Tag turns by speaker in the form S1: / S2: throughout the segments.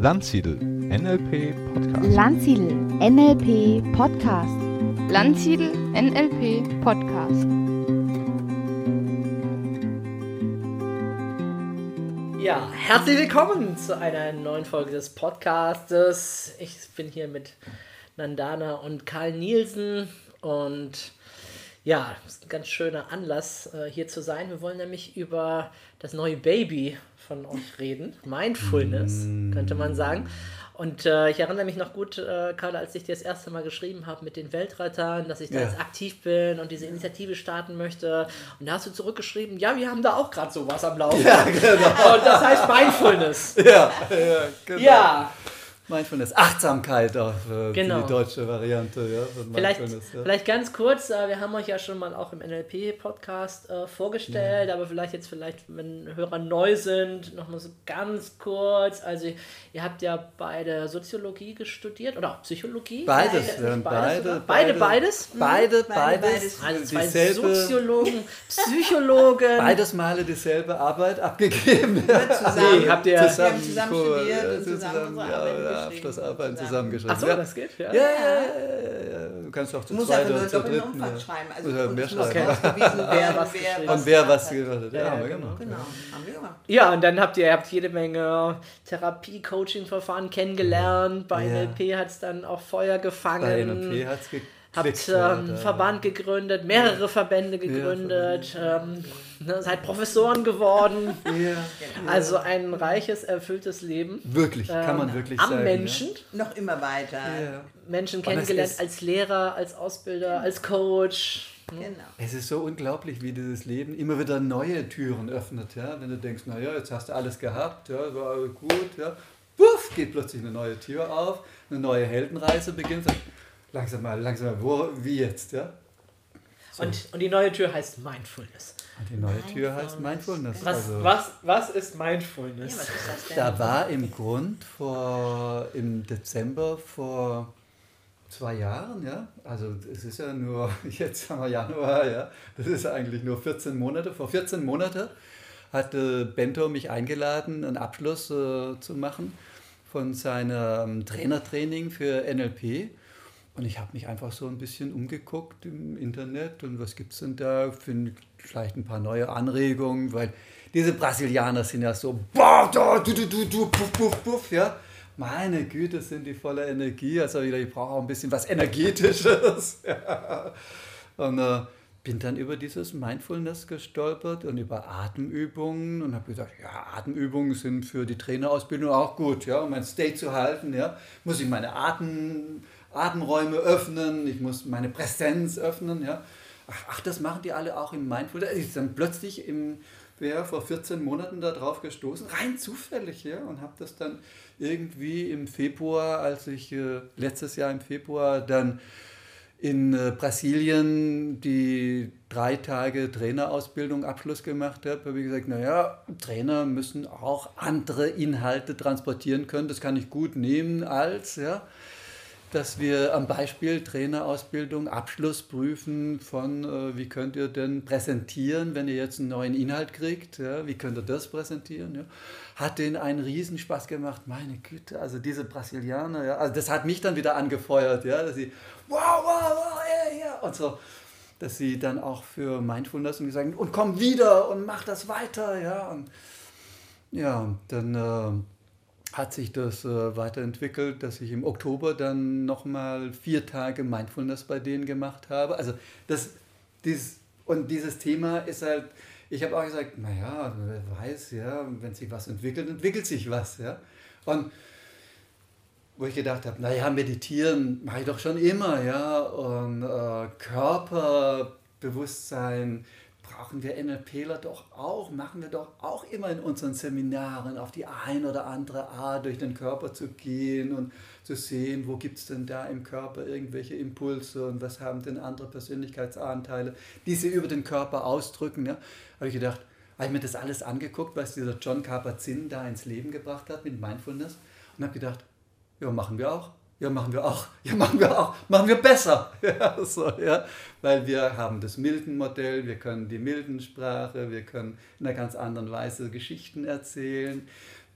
S1: Landsiedel NLP Podcast.
S2: Landsiedel NLP Podcast.
S3: Landsiedel NLP Podcast.
S4: Ja, herzlich willkommen zu einer neuen Folge des Podcastes. Ich bin hier mit Nandana und Karl Nielsen und ja, das ist ein ganz schöner Anlass, äh, hier zu sein. Wir wollen nämlich über das neue Baby von euch reden. Mindfulness, könnte man sagen. Und äh, ich erinnere mich noch gut, äh, Karl, als ich dir das erste Mal geschrieben habe mit den Weltrettern, dass ich da
S5: Ja.
S4: jetzt aktiv bin und diese Initiative starten möchte. Und da hast du zurückgeschrieben, ja, wir haben da auch gerade sowas am Laufen.
S5: Ja, genau.
S4: Und das heißt Mindfulness.
S5: Ja, ja, genau.
S4: Ja,
S5: Mindfulness, Achtsamkeit auch äh,
S4: Genau.
S5: die deutsche Variante ja,
S4: vielleicht.
S5: Ja.
S4: vielleicht ganz kurz, äh, wir haben euch ja schon mal auch im NLP-Podcast äh, vorgestellt, aber vielleicht jetzt vielleicht, wenn Hörer neu sind, nochmal so ganz kurz. Also ihr habt ja beide Soziologie studiert oder auch Psychologie?
S5: Beides,
S4: Beide,
S5: wir haben
S4: beides,
S5: beide,
S4: oder? beide, beides?
S5: Beide,
S6: Beide,
S5: beides,
S4: Also zwei
S5: dieselbe,
S4: Soziologen, Psychologen.
S5: beides Male dieselbe Arbeit abgegeben.
S6: zusammen.
S4: Nee, habt ihr-
S6: Wir haben zusammen studiert
S5: ja,
S6: und zusammen unsere
S5: ja,
S6: Arbeiten
S5: ja,
S6: geschrieben.
S5: Abschlussarbeiten
S6: Zusammen.
S5: zusammengeschrieben.
S4: Ach so,
S5: ja.
S4: das geht, ja.
S5: Ja, ja, ja, ja, ja. Du kannst auch zu
S6: Du musst
S5: zweit oder zu dritten.
S6: Umfang
S5: ja.
S6: schreiben. Also und
S5: mehr schreiben.
S6: ausgewiesen
S4: Wer was
S6: wer
S5: Und wer was
S6: gemacht
S5: hat.
S4: Ja,
S5: Ja,
S4: ja,
S5: haben wir
S4: genau.
S5: gemacht.
S6: Genau, haben wir gemacht.
S4: Ja, und dann habt ihr, ihr habt jede Menge Therapie-Coaching-Verfahren kennengelernt. Bei
S5: Ja.
S4: NLP hat es dann auch Feuer gefangen.
S5: Bei NLP hat es
S4: Habt ähm,
S5: ja,
S4: Verband gegründet, mehrere Verbände gegründet, ähm, ne, seid Professoren geworden.
S5: Ja.
S4: Also ein reiches, erfülltes Leben.
S5: Wirklich, kann man
S4: ähm,
S5: wirklich
S4: am
S5: sagen.
S4: Menschen.
S6: Noch immer weiter.
S5: Ja. Ja.
S4: Menschen kennengelernt als Lehrer, als Ausbilder, als Coach.
S6: Genau.
S5: Es ist so unglaublich, wie dieses Leben immer wieder neue Türen öffnet. Ja? Wenn du denkst, naja, jetzt hast du alles gehabt, ja, war gut, ja. Puff, geht plötzlich eine neue Tür auf, eine neue Heldenreise beginnt. Langsam mal, langsam mal, wo, wie jetzt, ja? So.
S4: Und, und die neue Tür heißt Mindfulness.
S5: Und die neue Tür heißt Mindfulness.
S4: Was,
S5: also,
S4: was, was ist
S6: Ja,
S4: Mindfulness?
S6: was ist das denn?
S5: Da war im Grund vor, im Dezember vor zwei Jahren, ja, also es ist ja nur, jetzt haben wir Januar, ja, das ist eigentlich nur 14 Monate, vor 14 Monaten hatte Bento mich eingeladen, einen Abschluss äh, zu machen von seinem Trainertraining für NLP. Und ich habe mich einfach so ein bisschen umgeguckt im Internet und was gibt es denn da? Finde vielleicht ein paar neue Anregungen, weil diese Brasilianer sind ja so, boah, da, du, du, du, du, puff, puff, puff, ja. Meine Güte, sind die voller Energie. Also wieder, ich brauche auch ein bisschen was Energetisches. Ja. Und äh, bin dann über dieses Mindfulness gestolpert und über Atemübungen und habe gesagt, ja, Atemübungen sind für die Trainerausbildung auch gut, ja, um mein State zu halten, ja, muss ich meine Atem, Atemräume öffnen, ich muss meine Präsenz öffnen, ja. Ach, ach, das machen die alle auch im Mindfulness. Ich bin dann plötzlich im, ja, vor 14 Monaten da drauf gestoßen, rein zufällig, ja, und habe das dann irgendwie im Februar, als ich äh, letztes Jahr im Februar dann in äh, Brasilien die drei Tage Trainerausbildung Abschluss gemacht habe, habe ich gesagt, naja, Trainer müssen auch andere Inhalte transportieren können. Das kann ich gut nehmen als, ja, dass wir am Beispiel Trainerausbildung Abschluss prüfen von, äh, wie könnt ihr denn präsentieren, wenn ihr jetzt einen neuen Inhalt kriegt, ja, wie könnt ihr das präsentieren, ja. Hat denen einen Riesenspaß gemacht, meine Güte, also diese Brasilianer, ja, also das hat mich dann wieder angefeuert, ja, dass sie, wow, wow, wow, ja, ja, und so, dass sie dann auch für Mindfulness und gesagt und komm wieder und mach das weiter, ja, und ja, dann äh, hat sich das äh, weiterentwickelt, dass ich im Oktober dann nochmal vier Tage Mindfulness bei denen gemacht habe. Also das, dieses, und dieses Thema ist halt, ich habe auch gesagt, naja, wer weiß, ja, wenn sich was entwickelt, entwickelt sich was, ja. Und wo ich gedacht habe, naja, meditieren mache ich doch schon immer, ja. Und äh, Körperbewusstsein brauchen wir NLPler doch auch, machen wir doch auch immer in unseren Seminaren auf die ein oder andere Art durch den Körper zu gehen und zu sehen, wo gibt es denn da im Körper irgendwelche Impulse und was haben denn andere Persönlichkeitsanteile, die sie über den Körper ausdrücken. Ja. Habe ich gedacht, habe ich mir das alles angeguckt, was dieser John Kabat-Zinn da ins Leben gebracht hat mit Mindfulness und habe gedacht, ja, machen wir auch. Ja, machen wir auch. Ja, machen wir auch. Machen wir besser. Ja, so, ja. Weil wir haben das Milton-Modell, wir können die Milton-Sprache, wir können in einer ganz anderen Weise Geschichten erzählen.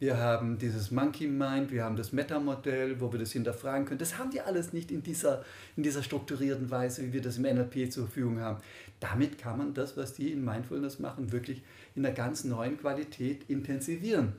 S5: wir haben dieses Monkey Mind, wir haben das Meta-Modell, wo wir das hinterfragen können. Das haben die alles nicht in dieser, in dieser strukturierten Weise, wie wir das im NLP zur Verfügung haben. Damit kann man das, was die in Mindfulness machen, wirklich in einer ganz neuen Qualität intensivieren.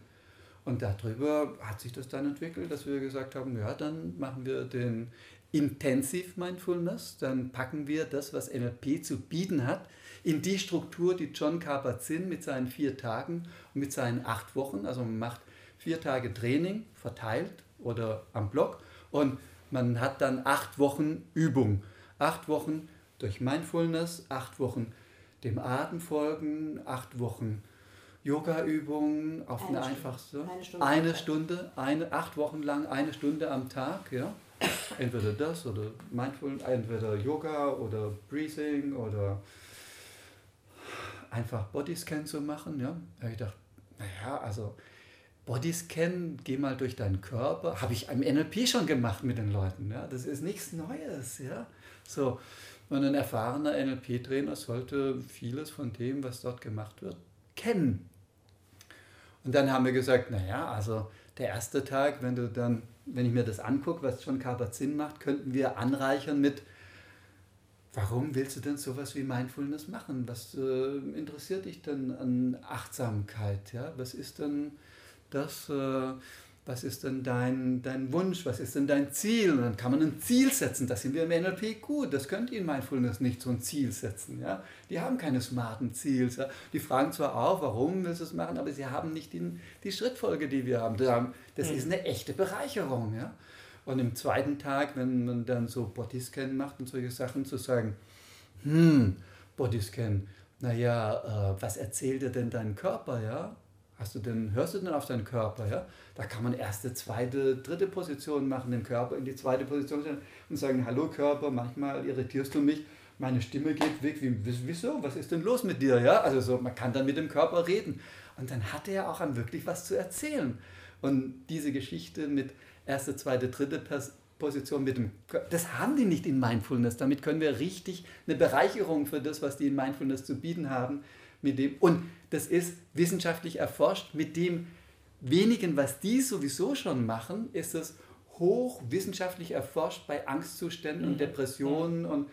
S5: Und darüber hat sich das dann entwickelt, dass wir gesagt haben, ja, dann machen wir den Intensive Mindfulness, dann packen wir das, was NLP zu bieten hat, in die Struktur, die John Kabat-Zinn mit seinen vier Tagen und mit seinen acht Wochen, also man macht vier Tage Training verteilt oder am Block und man hat dann acht Wochen Übung. Acht Wochen durch Mindfulness, acht Wochen dem Atem folgen, acht Wochen Yoga-Übungen auf eine,
S6: Eine
S5: einfachste.
S6: Eine Stunde.
S5: Eine Stunde, eine, acht Wochen lang, eine Stunde am Tag, ja. Entweder das oder Mindful, entweder Yoga oder Breathing oder einfach Bodyscan zu machen, ja. Da habe ich gedacht, naja, also Bodyscan, geh mal durch deinen Körper, habe ich im NLP schon gemacht mit den Leuten, ja. Das ist nichts Neues, ja. So, und ein erfahrener NLP-Trainer sollte vieles von dem, was dort gemacht wird, kennen. Und dann haben wir gesagt, naja, also der erste Tag, wenn du dann, wenn ich mir das angucke, was schon Kabat-Zinn macht, könnten wir anreichern mit, warum willst du denn sowas wie Mindfulness machen? Was äh, interessiert dich denn an Achtsamkeit? Ja? Was ist denn das, äh, was ist denn dein, dein Wunsch? Was ist denn dein Ziel? Und dann kann man ein Ziel setzen. Das sind wir im NLP gut. Das könnt ihr in Mindfulness nicht so ein Ziel setzen. Ja? Die haben keine smarten Ziels. Ja? Die fragen zwar auch, warum willst du es machen, aber sie haben nicht die, die Schrittfolge, die wir haben. Das ist eine echte Bereicherung. Ja? Und im zweiten Tag, wenn man dann so Bodyscan macht und solche Sachen, zu sagen, hm, Bodyscan, naja, äh, was erzählt dir denn dein Körper, ja? Hast du denn, hörst du denn auf deinen Körper, ja? Da kann man erste, zweite, dritte Position machen, den Körper in die zweite Position stellen und sagen, hallo Körper, manchmal irritierst du mich, meine Stimme geht weg, wie, wieso, was ist denn los mit dir, ja? Also so, man kann dann mit dem Körper reden. Und dann hat er auch an wirklich was zu erzählen. Und diese Geschichte mit erste, zweite, dritte Pers Position mit dem Kör- das haben die nicht in Mindfulness. Damit können wir richtig eine Bereicherung für das, was die in Mindfulness zu bieten haben, mit dem und das ist wissenschaftlich erforscht mit dem wenigen, was die sowieso schon machen, ist es hochwissenschaftlich erforscht bei Angstzuständen und Depressionen und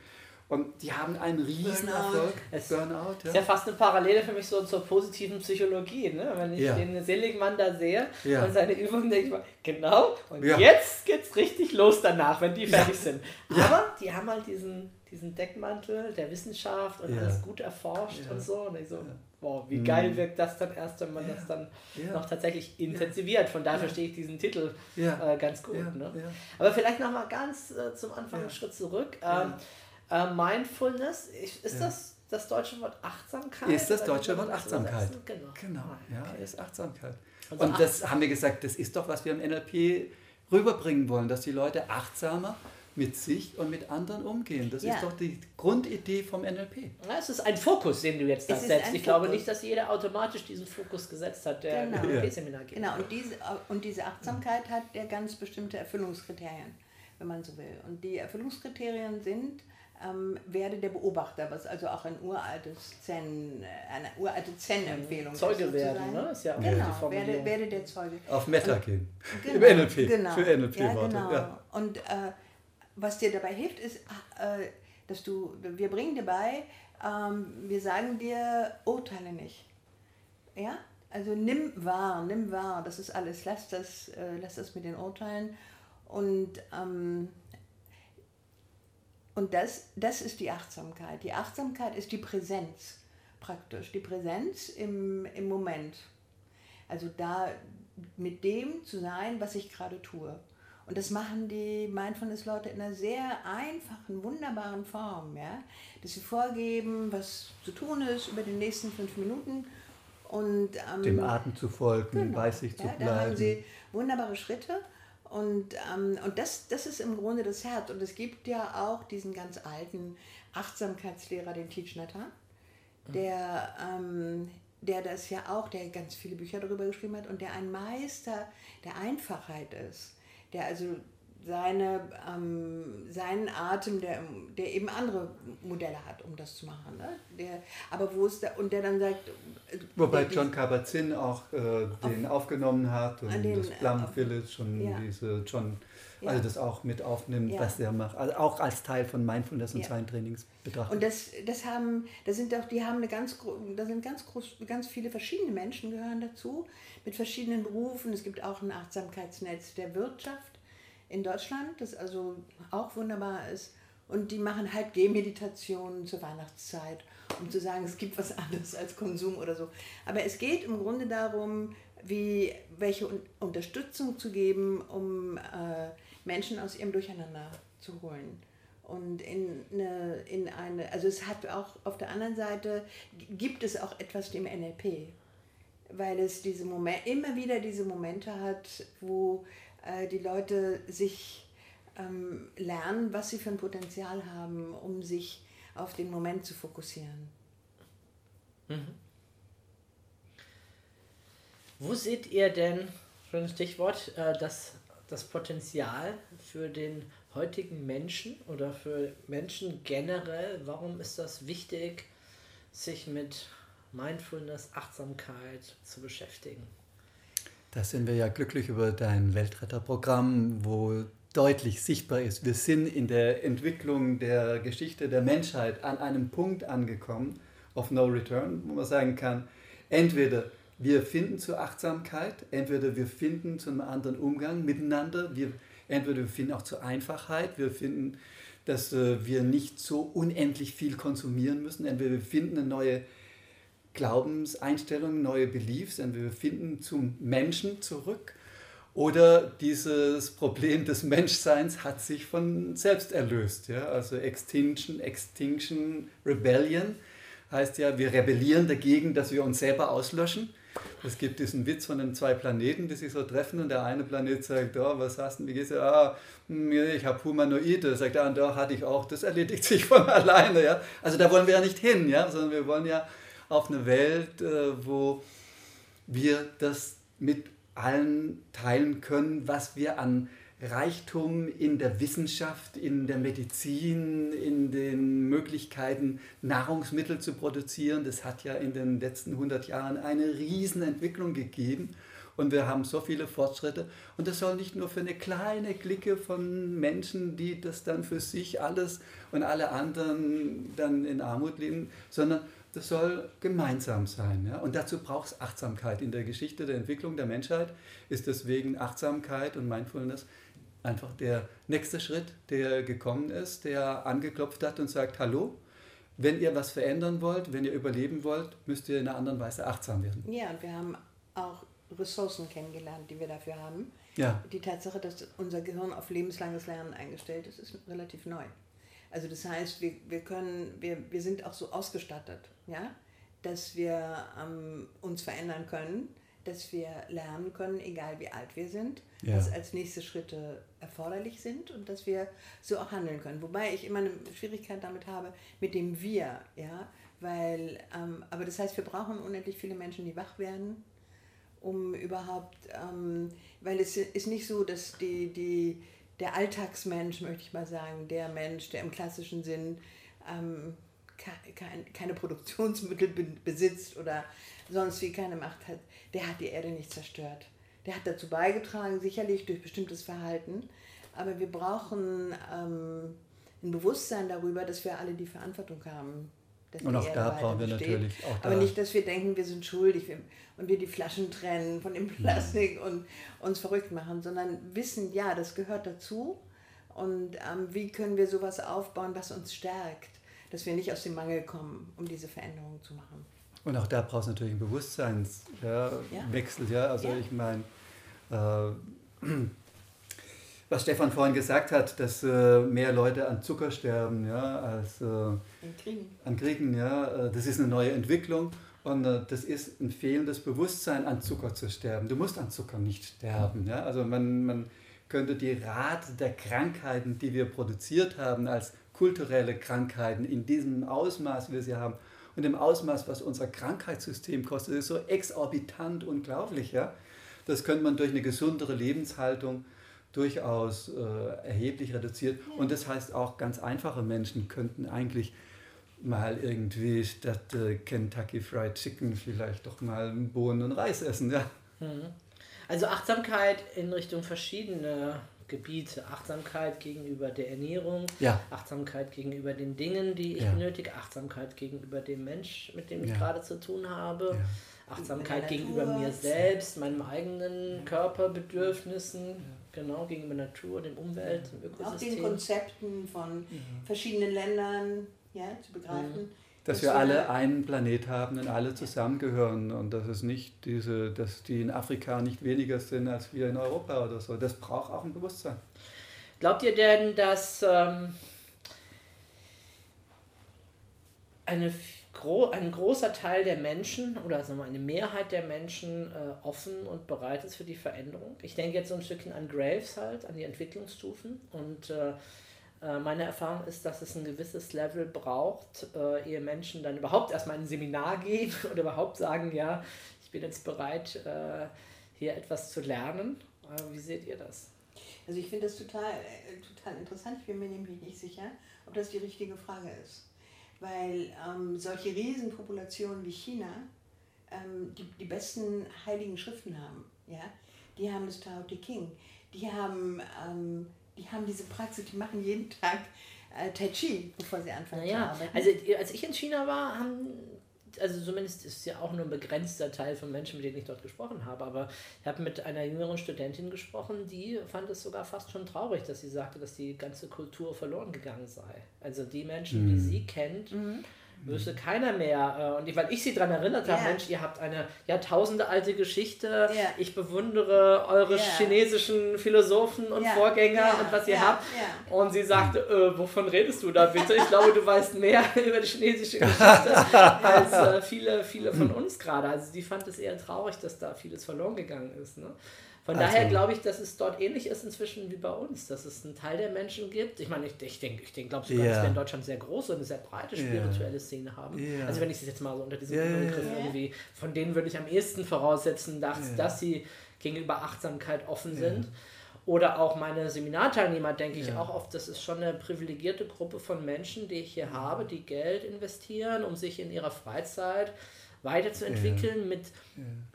S5: und die haben einen riesen Erfolg.
S4: Es-
S5: Burnout,
S4: Ist ja fast eine Parallele für mich so zur positiven Psychologie, ne? Wenn ich
S5: Ja.
S4: den Seligmann da sehe
S5: Ja.
S4: und seine Übungen, denke ich mal, genau, und
S5: Ja.
S4: jetzt geht's richtig los danach, wenn die fertig sind.
S5: Ja.
S4: Aber die haben halt diesen, diesen Deckmantel der Wissenschaft und
S5: Ja.
S4: alles gut erforscht
S5: Ja.
S4: und so. Und ich so, wow, wie
S5: Mhm.
S4: geil wirkt das dann erst, wenn man
S5: Ja.
S4: das dann
S5: Ja.
S4: noch tatsächlich intensiviert. Von daher
S5: Ja.
S4: verstehe ich diesen Titel
S5: Ja.
S4: äh, ganz gut.
S5: Ja,
S4: ne?
S5: ja.
S4: Aber vielleicht nochmal ganz äh, zum Anfang
S5: Ja.
S4: einen Schritt zurück.
S5: Ja.
S4: Ähm, äh, Mindfulness, ich, ist
S5: Ja.
S4: das das deutsche Wort Achtsamkeit?
S5: Ist das deutsche Wort Achtsamkeit.
S4: Genau.
S5: Genau, ja,
S4: Okay.
S5: ist Achtsamkeit.
S4: Also
S5: Und das haben wir gesagt, das ist doch, was wir im NLP rüberbringen wollen, dass die Leute achtsamer mit sich und mit anderen umgehen. Das
S6: Ja.
S5: ist doch die Grundidee vom NLP.
S4: Ja, es ist ein Fokus, den du jetzt da setzt. Ich glaube
S6: Fokus.
S4: nicht, dass jeder automatisch diesen Fokus gesetzt hat, der
S6: Genau.
S4: im. NLP-Seminar geht.
S6: Genau, und diese, und diese Achtsamkeit hat ja ganz bestimmte Erfüllungskriterien, wenn man so will. Und die Erfüllungskriterien sind, ähm, werde der Beobachter, was also auch ein uraltes Zen, äh, eine uralte Zen-Empfehlung
S4: Zeuge
S6: ist.
S4: werden,
S6: sozusagen.
S4: ne? Ist ja auch
S6: Genau, werde, werde der Zeuge.
S5: Auf Meta gehen.
S6: Genau,
S5: Im NLP.
S6: Genau.
S5: Für NLP-Worte.
S6: Ja, genau.
S5: Ja.
S6: Und äh, was dir dabei hilft, ist, äh, dass du, wir bringen dir bei, ähm, wir sagen dir, urteile nicht. Ja? Also nimm wahr, nimm wahr, das ist alles, lass das, äh, lass das mit den Urteilen. Und, ähm, und das, das ist die Achtsamkeit. Die Achtsamkeit ist die Präsenz praktisch, die Präsenz im, im Moment. Also da mit dem zu sein, was ich gerade tue. Und das machen die Mindfulness-Leute in einer sehr einfachen, wunderbaren Form. Ja? Dass sie vorgeben, was zu tun ist über die nächsten fünf Minuten. Und, ähm,
S5: Dem Atem zu folgen,
S6: Genau.
S5: bei sich zu
S6: ja,
S5: bleiben.
S6: Da haben sie wunderbare Schritte und, ähm, und das, das ist im Grunde das Herz. Und es gibt ja auch diesen ganz alten Achtsamkeitslehrer, den Thich Nhat Hanh, der, ähm, der das ja auch, der ganz viele Bücher darüber geschrieben hat und der ein Meister der Einfachheit ist. Der also seine, ähm, seinen Atem, der, der eben andere Modelle hat, um das zu machen. Ne? Der, aber wo es da, und der dann sagt. äh,
S5: Wobei
S6: der-
S5: John Kabat-Zinn auch äh, den aufgenommen hat und
S6: den,
S5: das Plum
S6: auf-
S5: Village und
S6: ja.
S5: diese John,
S6: Ja.
S5: also das auch mit aufnimmt,
S6: Ja.
S5: was der macht. Also auch als Teil von Mindfulness und
S6: Ja.
S5: seinen Trainings betrachtet.
S6: Und das, das haben, das sind auch, die haben eine ganz, da sind ganz groß, ganz viele verschiedene Menschen gehören dazu, mit verschiedenen Berufen. Es gibt auch ein Achtsamkeitsnetz der Wirtschaft in Deutschland, das also auch wunderbar ist. Und die machen halt Gehmeditationen zur Weihnachtszeit, um zu sagen, es gibt was anderes als Konsum oder so. Aber es geht im Grunde darum, wie, welche Un Unterstützung zu geben, um äh, Menschen aus ihrem Durcheinander zu holen und in eine, in eine, also es hat auch auf der anderen Seite, gibt es auch etwas dem NLP, weil es diese Momente, immer wieder diese Momente hat, wo äh, die Leute sich ähm, lernen, was sie für ein Potenzial haben, um sich auf den Moment zu fokussieren.
S4: Wo seht ihr denn, schon ein Stichwort, äh, das, das Potenzial für den heutigen Menschen oder für Menschen generell? Warum ist das wichtig, sich mit Mindfulness, Achtsamkeit zu beschäftigen?
S5: Da sind wir ja glücklich über dein Weltretterprogramm, wo deutlich sichtbar ist, wir sind in der Entwicklung der Geschichte der Menschheit an einem Punkt angekommen, of no return, wo man sagen kann, entweder wir finden zur Achtsamkeit, entweder wir finden zu einem anderen Umgang miteinander, wir, entweder wir finden auch zur Einfachheit, wir finden, dass äh, wir nicht so unendlich viel konsumieren müssen, entweder wir finden eine neue Glaubenseinstellungen, neue Beliefs, entweder wir finden zum Menschen zurück oder dieses Problem des Menschseins hat sich von selbst erlöst. Ja? Also Extinction, Extinction, Rebellion heißt ja, wir rebellieren dagegen, dass wir uns selber auslöschen. Es gibt diesen Witz von den zwei Planeten, die sich so treffen und der eine Planet sagt, oh, was hast du, wie geht's dir? Ah, hm, ich habe Humanoide. Sagt der andere, hatte ich auch, das erledigt sich von alleine. Ja? Also da wollen wir ja nicht hin, ja? sondern wir wollen ja auf eine Welt, äh, wo wir das mit allen teilen können, was wir an Reichtum in der Wissenschaft, in der Medizin, in den Möglichkeiten, Nahrungsmittel zu produzieren. Das hat ja in den letzten 100 Jahren eine Riesenentwicklung gegeben. Und wir haben so viele Fortschritte. Und das soll nicht nur für eine kleine Clique von Menschen, die das dann für sich alles und alle anderen dann in Armut leben, sondern das soll gemeinsam sein. Ja? Und dazu braucht es Achtsamkeit. In der Geschichte der Entwicklung der Menschheit ist deswegen Achtsamkeit und Mindfulness einfach der nächste Schritt, der gekommen ist, der angeklopft hat und sagt, hallo, wenn ihr was verändern wollt, wenn ihr überleben wollt, müsst ihr in einer anderen Weise achtsam werden.
S6: Ja, und wir haben auch Ressourcen kennengelernt, die wir dafür haben.
S5: Ja,
S6: Die Tatsache, dass unser Gehirn auf lebenslanges Lernen eingestellt ist, ist relativ neu. Also das heißt, wir, wir können, wir, wir sind auch so ausgestattet, ja, dass wir ähm, uns verändern können, dass wir lernen können, egal wie alt wir sind,
S5: Ja.
S6: was als nächste Schritte erforderlich sind und dass wir so auch handeln können. Wobei ich immer eine Schwierigkeit damit habe, mit dem Wir, ja, weil, ähm, aber das heißt, wir brauchen unendlich viele Menschen, die wach werden, um überhaupt, ähm, weil es ist nicht so, dass die, die, der Alltagsmensch, möchte ich mal sagen, der Mensch, der im klassischen Sinn ähm, ke- kein, keine Produktionsmittel be besitzt oder sonst wie keine Macht hat, der hat die Erde nicht zerstört. Der hat dazu beigetragen, sicherlich durch bestimmtes Verhalten, aber wir brauchen ähm, ein Bewusstsein darüber, dass wir alle die Verantwortung haben. Dass
S5: Und auch da brauchen wir natürlich auch
S6: Aber
S5: da-
S6: nicht, dass wir denken, wir sind schuldig und wir die Flaschen trennen von dem Plastik und uns verrückt machen, sondern wissen, ja, das gehört dazu. Und ähm, wie können wir sowas aufbauen, was uns stärkt, dass wir nicht aus dem Mangel kommen, um diese Veränderung zu machen.
S5: Und auch da braucht es natürlich einen Bewusstseinswechsel. Ja,
S6: Ja.
S5: Ja? Also
S6: Ja.
S5: ich meine, äh, was Stefan vorhin gesagt hat, dass äh, mehr Leute an Zucker sterben ja, als äh,
S6: In Kriegen.
S5: an Kriegen, ja, äh, das ist eine neue Entwicklung und äh, das ist ein fehlendes Bewusstsein, an Zucker zu sterben. Du musst an Zucker nicht sterben. Ja? Also man, man könnte die Rate der Krankheiten, die wir produziert haben, als kulturelle Krankheiten in diesem Ausmaß, wie wir sie haben, und im Ausmaß, was unser Krankheitssystem kostet, ist so exorbitant unglaublich. Ja? Das könnte man durch eine gesundere Lebenshaltung durchaus äh, erheblich reduziert. Und das heißt auch, ganz einfache Menschen könnten eigentlich mal irgendwie statt äh, Kentucky Fried Chicken vielleicht doch mal Bohnen und Reis essen. Ja.
S4: Mhm. Also Achtsamkeit in Richtung verschiedene Gebiete. Achtsamkeit gegenüber der Ernährung,
S5: Ja.
S4: Achtsamkeit gegenüber den Dingen, die ich
S5: Ja.
S4: benötige, Achtsamkeit gegenüber dem Mensch, mit dem ich
S5: Ja.
S4: gerade zu tun habe,
S5: Ja.
S4: Achtsamkeit gegenüber mir selbst, meinem eigenen Körperbedürfnissen, genau, gegenüber Natur, dem Umwelt, dem
S6: Auch den
S4: Ökosystem.
S6: Konzepten von verschiedenen Ländern ja, zu begreifen.
S5: Dass
S6: Das
S5: wir alle einen Planet haben und alle zusammengehören und dass es nicht diese, dass die in Afrika nicht weniger sind als wir in Europa oder so. Das braucht auch ein Bewusstsein.
S4: Glaubt ihr denn, dass ähm, eine, gro ein großer Teil der Menschen oder sagen wir, eine Mehrheit der Menschen äh, offen und bereit ist für die Veränderung? Ich denke jetzt so ein Stückchen an Graves halt, an die Entwicklungsstufen und äh, äh, meine Erfahrung ist, dass es ein gewisses Level braucht, äh, ehe Menschen dann überhaupt erstmal in ein Seminar gehen oder überhaupt sagen, ja, ich bin jetzt bereit, äh, hier etwas zu lernen. Äh, wie seht ihr das?
S6: Also ich finde das total, total interessant. Ich bin mir nämlich nicht sicher, ob das die richtige Frage ist. Weil ähm, solche Riesenpopulationen wie China ähm, die, die besten heiligen Schriften haben. Ja? Die haben das Tao Te King. Die haben, ähm, die haben diese Praxis, die machen jeden Tag äh, Tai Chi, bevor sie anfangen zu
S4: Naja,
S6: arbeiten.
S4: also als ich in China war, haben, also zumindest ist es ja auch nur ein begrenzter Teil von Menschen, mit denen ich dort gesprochen habe, aber ich habe mit einer jüngeren Studentin gesprochen, die fand es sogar fast schon traurig, dass sie sagte, dass die ganze Kultur verloren gegangen sei. Also die Menschen, die sie kennt, wüsste keiner mehr. äh, Und weil ich sie daran erinnert habe. Mensch, ihr habt eine Jahrtausende alte Geschichte,
S6: Ja.
S4: ich bewundere eure
S6: Ja.
S4: chinesischen Philosophen und Vorgänger und was ihr habt. Und sie sagte, äh, wovon redest du da bitte? Ich glaube, du weißt mehr über die chinesische Geschichte als äh, viele, viele von uns gerade. Also die fand es eher traurig, dass da vieles verloren gegangen ist. Ne? Von
S5: Also-
S4: daher glaube ich, dass es dort ähnlich ist inzwischen wie bei uns, dass es einen Teil der Menschen gibt. Ich meine, ich, ich denke, ich denk, glaube sogar, dass
S5: Ja.
S4: wir in Deutschland sehr große und eine sehr breite spirituelle Szene haben.
S5: Ja.
S4: Also wenn ich es jetzt mal so unter diesem
S5: ja,
S4: Begriff irgendwie, von denen würde ich am ehesten voraussetzen, dass,
S5: Ja.
S4: dass sie gegenüber Achtsamkeit offen sind. Oder auch meine Seminarteilnehmer, denke ich auch oft, das ist schon eine privilegierte Gruppe von Menschen, die ich hier habe, die Geld investieren, um sich in ihrer Freizeit weiterzuentwickeln mit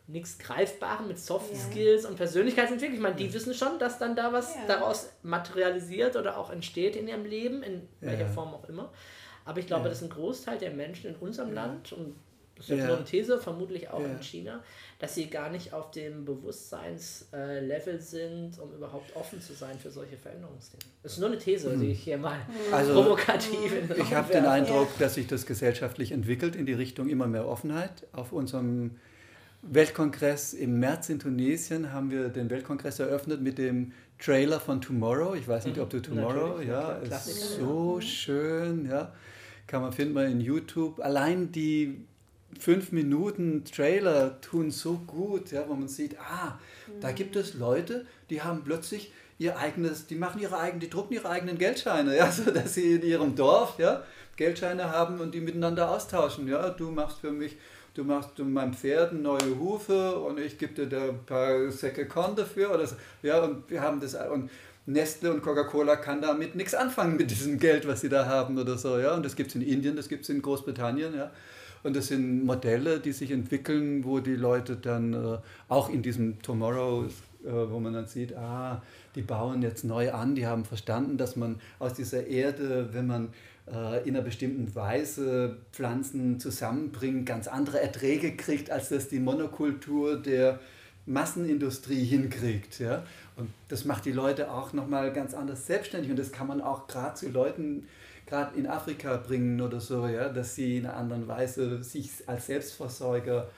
S4: nichts Greifbarem, mit Soft
S6: Ja.
S4: Skills und Persönlichkeitsentwicklung. Ich meine, die wissen schon, dass dann da was
S6: Ja.
S4: daraus materialisiert oder auch entsteht in ihrem Leben, in welcher
S5: Ja.
S4: Form auch immer. Aber ich glaube,
S5: Ja.
S4: dass ein Großteil der Menschen in unserem Land und das ist
S5: Ja.
S4: nur eine These, vermutlich auch
S5: Ja.
S4: in China, dass sie gar nicht auf dem Bewusstseinslevel sind, um überhaupt offen zu sein für solche Veränderungsthemen. Das ist nur eine These, die ich hier mal
S5: Also,
S4: provokativ in
S5: Ich habe den. Eindruck, dass sich das gesellschaftlich entwickelt in die Richtung immer mehr Offenheit. Auf unserem Weltkongress im März in Tunesien haben wir den Weltkongress eröffnet mit dem Trailer von Tomorrow. Ich weiß nicht,
S4: Mhm,
S5: ob du Tomorrow,
S4: natürlich,
S5: ja, ist so schön, ja. Kann man finden man in YouTube. Allein die fünf Minuten Trailer tun so gut, ja, wo man sieht, ah, da gibt es Leute, die haben plötzlich ihr eigenes, die machen ihre eigenen, die drucken ihre eigenen Geldscheine, ja, so dass sie in ihrem Dorf, ja, Geldscheine haben und die miteinander austauschen, ja, du machst für mich, du machst für mein Pferd neue Hufe und ich gebe dir da ein paar Säcke Korn dafür oder so, ja, und wir haben das und Nestle und Coca-Cola kann damit nichts anfangen mit diesem Geld, was sie da haben oder so, ja, und das gibt es in Indien, das gibt es in Großbritannien, ja. Und das sind Modelle, die sich entwickeln, wo die Leute dann äh, auch in diesem Tomorrow, äh, wo man dann sieht, ah, die bauen jetzt neu an, die haben verstanden, dass man aus dieser Erde, wenn man äh, in einer bestimmten Weise Pflanzen zusammenbringt, ganz andere Erträge kriegt, als das die Monokultur der Massenindustrie hinkriegt. Ja? Und das macht die Leute auch nochmal ganz anders selbstständig. Und das kann man auch gerade zu Leuten, gerade in Afrika bringen oder so, ja? dass sie in einer anderen Weise sich als Selbstversorger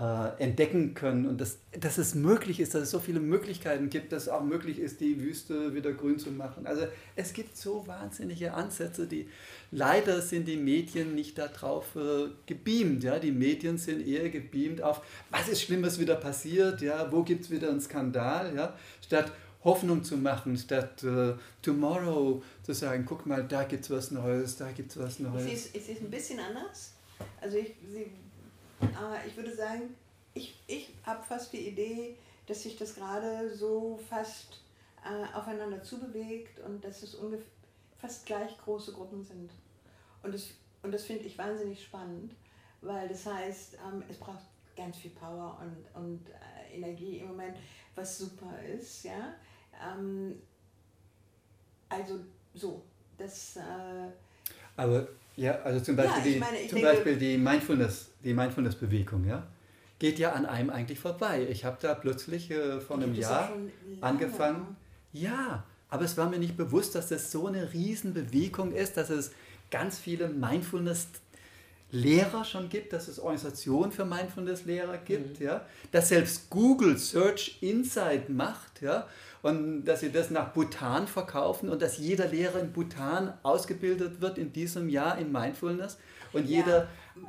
S5: äh, entdecken können und dass, dass es möglich ist, dass es so viele Möglichkeiten gibt, dass es auch möglich ist, die Wüste wieder grün zu machen. Also es gibt so wahnsinnige Ansätze, die leider sind die Medien nicht darauf äh, gebeamt. Ja? Die Medien sind eher gebeamt auf, was ist Schlimmes wieder passiert, ja? wo gibt es wieder einen Skandal, ja? statt Hoffnung zu machen, statt äh, tomorrow zu sagen, guck mal, da gibt es was Neues, da gibt es was
S6: Ich
S5: Neues.
S6: sehe es- ich sehe es ein bisschen anders. Also ich, sie, äh, ich würde sagen, ich, ich habe fast die Idee, dass sich das gerade so fast äh, aufeinander zubewegt und dass es ungefähr fast gleich große Gruppen sind. Und das, und das finde ich wahnsinnig spannend, weil das heißt, ähm, es braucht ganz viel Power und, und äh, Energie im Moment, was super ist. Ja? Ähm, also so, das... Äh,
S5: Aber ja, also zum Beispiel,
S6: Ja, ich
S5: die,
S6: meine, ich
S5: zum
S6: denke-
S5: Beispiel die Mindfulness, die Mindfulness-Bewegung, ja, geht ja an einem eigentlich vorbei. Ich habe da plötzlich äh, vor einem Jahr angefangen. Ja, aber es war mir nicht bewusst, dass das so eine Riesenbewegung ist, dass es ganz viele Mindfulness-Lehrer schon gibt, dass es Organisationen für Mindfulness-Lehrer gibt, ja, dass selbst Google Search Insight macht, ja, und dass sie das nach Bhutan verkaufen und dass jeder Lehrer in Bhutan ausgebildet wird in diesem Jahr in Mindfulness und
S6: Ja.
S5: jeder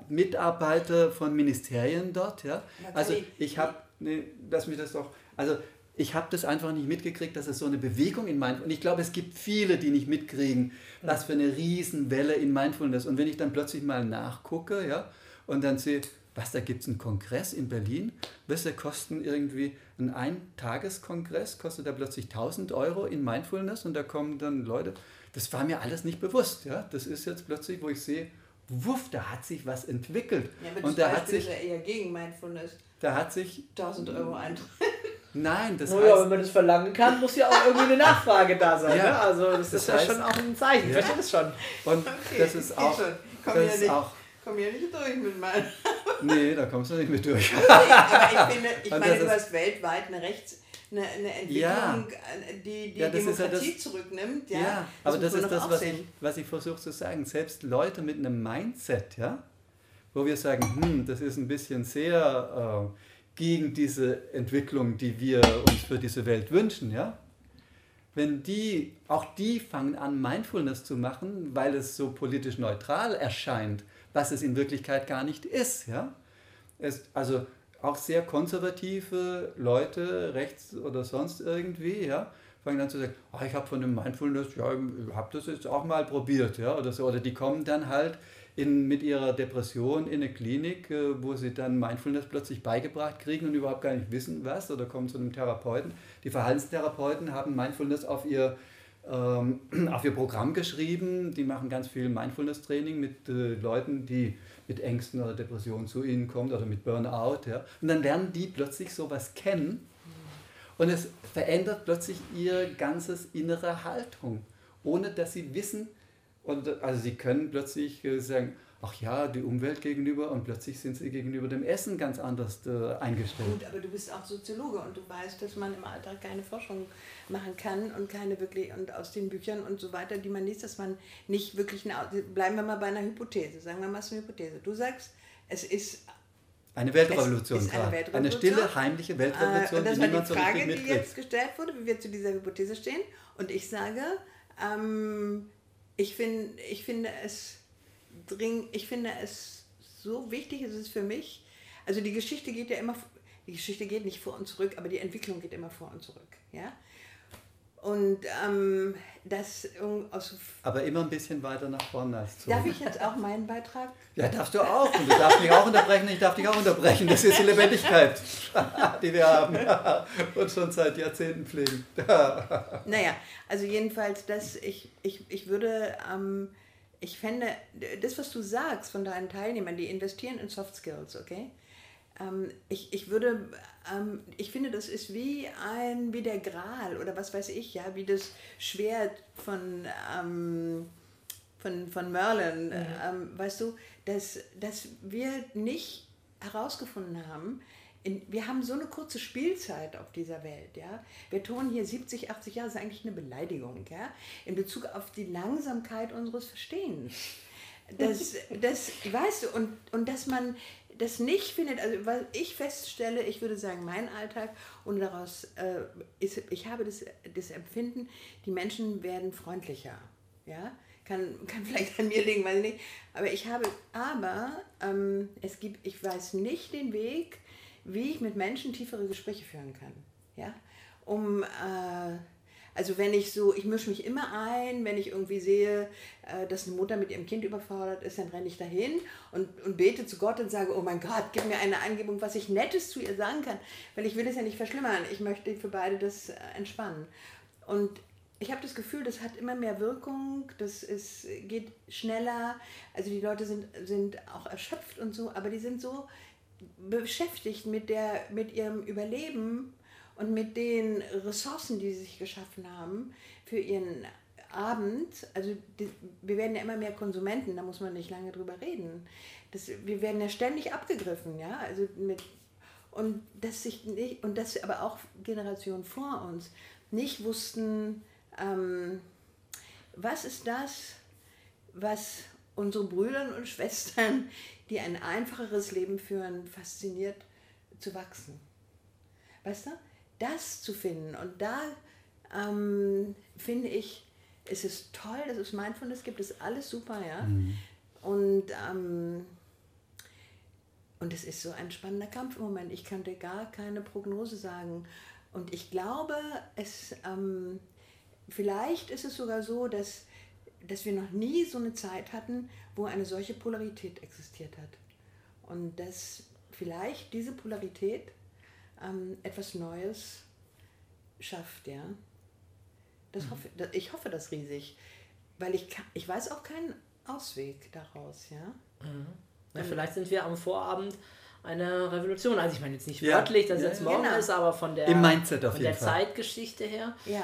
S5: Mitarbeiter von Ministerien dort, ja. Also ich habe, nee, lass mich das doch, also ich habe das einfach nicht mitgekriegt, dass es so eine Bewegung in Mindfulness, und ich glaube, es gibt viele, die nicht mitkriegen, was für eine Riesenwelle in Mindfulness. Und wenn ich dann plötzlich mal nachgucke, ja, und dann sehe, was, da gibt es einen Kongress in Berlin, weißt du, kosten irgendwie ein Eintageskongress, kostet da plötzlich 1000 Euro in Mindfulness und da kommen dann Leute, das war mir alles nicht bewusst, ja, das ist jetzt plötzlich, wo ich sehe, wuff, da hat sich was entwickelt.
S6: Ja,
S5: und da hat
S6: Beispiel
S5: sich,
S6: ist ja eher gegen Mindfulness.
S5: da hat sich,
S6: 1000 Euro Eintritt.
S5: nein, das
S4: Naja,
S5: heißt,
S4: wenn man das verlangen kann, muss ja auch irgendwie eine Nachfrage da sein.
S5: Ja.
S4: Ne? Also das,
S5: Das
S4: ist ja
S5: heißt-
S4: schon auch ein Zeichen. Ich
S5: Ja.
S4: verstehe das schon.
S5: und das ist auch,
S6: schon. Komm
S5: das
S6: ja
S5: ist
S6: nicht,
S5: auch,
S6: komm ja nicht durch mit meinen.
S5: Nee, da kommst du nicht mit durch.
S6: Aber ich finde, ich
S5: Und
S6: meine,
S5: das
S6: du hast weltweit eine Rechts, eine, eine Entwicklung,
S5: Ja.
S6: äh, die die
S5: Ja, das ist ja
S6: Demokratie
S5: das-
S6: zurücknimmt. Ja,
S5: Ja, aber
S6: muss
S5: das ist das, was ich, was ich versuche zu sagen. Selbst Leute mit einem Mindset, ja, wo wir sagen, hm, das ist ein bisschen sehr äh, gegen diese Entwicklung, die wir uns für diese Welt wünschen, ja. Wenn die, auch die fangen an, Mindfulness zu machen, weil es so politisch neutral erscheint, was es in Wirklichkeit gar nicht ist, ja. Es, also auch sehr konservative Leute, rechts oder sonst irgendwie, ja, fangen dann zu sagen, "Ah, ich habe von dem Mindfulness, ja, ich habe das jetzt auch mal probiert, ja, oder so. Oder die kommen dann halt in, mit ihrer Depression in eine Klinik, äh, wo sie dann Mindfulness plötzlich beigebracht kriegen und überhaupt gar nicht wissen, was, oder kommen zu einem Therapeuten. Die Verhaltenstherapeuten haben Mindfulness auf ihr ähm, auf ihr Programm geschrieben. Die machen ganz viel Mindfulness-Training mit äh, Leuten, die mit Ängsten oder Depressionen zu ihnen kommen oder mit Burnout. Ja. Und dann lernen die plötzlich sowas kennen und es verändert plötzlich ihr ganzes innere Haltung, ohne dass sie wissen, und, also sie können plötzlich äh, sagen, ach ja, die Umwelt gegenüber und plötzlich sind sie gegenüber dem Essen ganz anders äh, eingestellt.
S6: Gut, aber du bist auch Soziologe und du weißt, dass man im Alltag keine Forschung machen kann und keine wirklich, und aus den Büchern und so weiter, die man liest, dass man nicht wirklich, eine, bleiben wir mal bei einer Hypothese, sagen wir mal, es ist eine Hypothese. Du sagst, es ist
S5: Eine Weltrevolution
S6: Es ist eine. Weltrevolution.
S5: Eine stille, heimliche
S6: Äh,
S5: Weltrevolution,
S6: und das
S5: die
S6: war
S5: niemand
S6: die
S5: so
S6: Frage,
S5: richtig
S6: die jetzt gestellt wurde, wie wir zu dieser Hypothese stehen. Und ich sage, ähm, ich, find, ich finde es dring, ich finde es so wichtig, es ist für mich, also die Geschichte geht ja immer, die Geschichte geht nicht vor und zurück, aber die Entwicklung geht immer vor und zurück. Ja? Und ähm, das aus,
S5: Aber immer ein bisschen weiter nach vorne als zurück.
S6: darf ich jetzt auch meinen Beitrag
S5: Ja, darfst du auch. Und du darfst mich auch unterbrechen, ich darf dich auch unterbrechen. Das ist die Lebendigkeit, die wir haben und schon seit Jahrzehnten pflegen.
S6: Naja, also jedenfalls, das, ich, ich, ich würde, ähm, ich fände, das, was du sagst von deinen Teilnehmern, die investieren in Soft Skills, okay? Ähm, ich, ich würde, ähm, ich finde, das ist wie ein, wie der Gral oder was weiß ich, ja, wie das Schwert von, ähm, von, von Merlin, ähm, weißt du, dass, dass wir nicht herausgefunden haben, in, wir haben so eine kurze Spielzeit auf dieser Welt, ja. Wir tun hier 70, 80 Jahre, das ist eigentlich eine Beleidigung, ja, in Bezug auf die Langsamkeit unseres Verstehens. Das, das weißt du, und, und dass man das nicht findet, also was ich feststelle, ich würde sagen, mein Alltag und daraus äh, ist, ich habe das, das Empfinden, die Menschen werden freundlicher, ja, kann, kann vielleicht an mir liegen, weiß ich nicht, aber ich habe, aber ähm, es gibt, ich weiß nicht den Weg, wie ich mit Menschen tiefere Gespräche führen kann, ja, um, äh, also wenn ich so, ich mische mich immer ein, wenn ich irgendwie sehe, äh, dass eine Mutter mit ihrem Kind überfordert ist, dann renne ich dahin und, und bete zu Gott und sage, oh mein Gott, gib mir eine Eingebung, was ich Nettes zu ihr sagen kann, weil ich will es ja nicht verschlimmern. Ich möchte für beide das äh, entspannen. Und ich habe das Gefühl, das hat immer mehr Wirkung, das ist, geht schneller. Also die Leute sind, sind auch erschöpft und so, aber die sind so beschäftigt mit, der, mit ihrem Überleben und mit den Ressourcen, die sie sich geschaffen haben für ihren Abend. Also die, wir werden ja immer mehr Konsumenten, da muss man nicht lange drüber reden. Das, wir werden ja ständig abgegriffen, ja, also mit und dass sich nicht und dass aber auch Generationen vor uns nicht wussten, ähm, was ist das, was unsere Brüder und Schwestern, die ein einfacheres Leben führen, fasziniert zu wachsen. Weißt du? Das zu finden. Und da ähm, finde ich, es ist toll, dass es Mindfulness gibt, ist alles super, ja. Mhm. Und, ähm, und es ist so ein spannender Kampf im Moment. Ich könnte gar keine Prognose sagen. Und ich glaube, es, ähm, vielleicht ist es sogar so, dass dass wir noch nie so eine Zeit hatten, wo eine solche Polarität existiert hat. Und dass vielleicht diese Polarität ähm, etwas Neues schafft, ja. Das mhm. hoffe, ich hoffe das riesig, weil ich, ich weiß auch keinen Ausweg daraus, ja.
S4: Mhm. ja vielleicht sind wir am Vorabend eine Revolution. Also ich meine jetzt nicht wörtlich, dass es ja, jetzt morgen genau. ist, aber von der,
S5: Im Mindset
S4: auf von der Zeitgeschichte her,
S6: ja.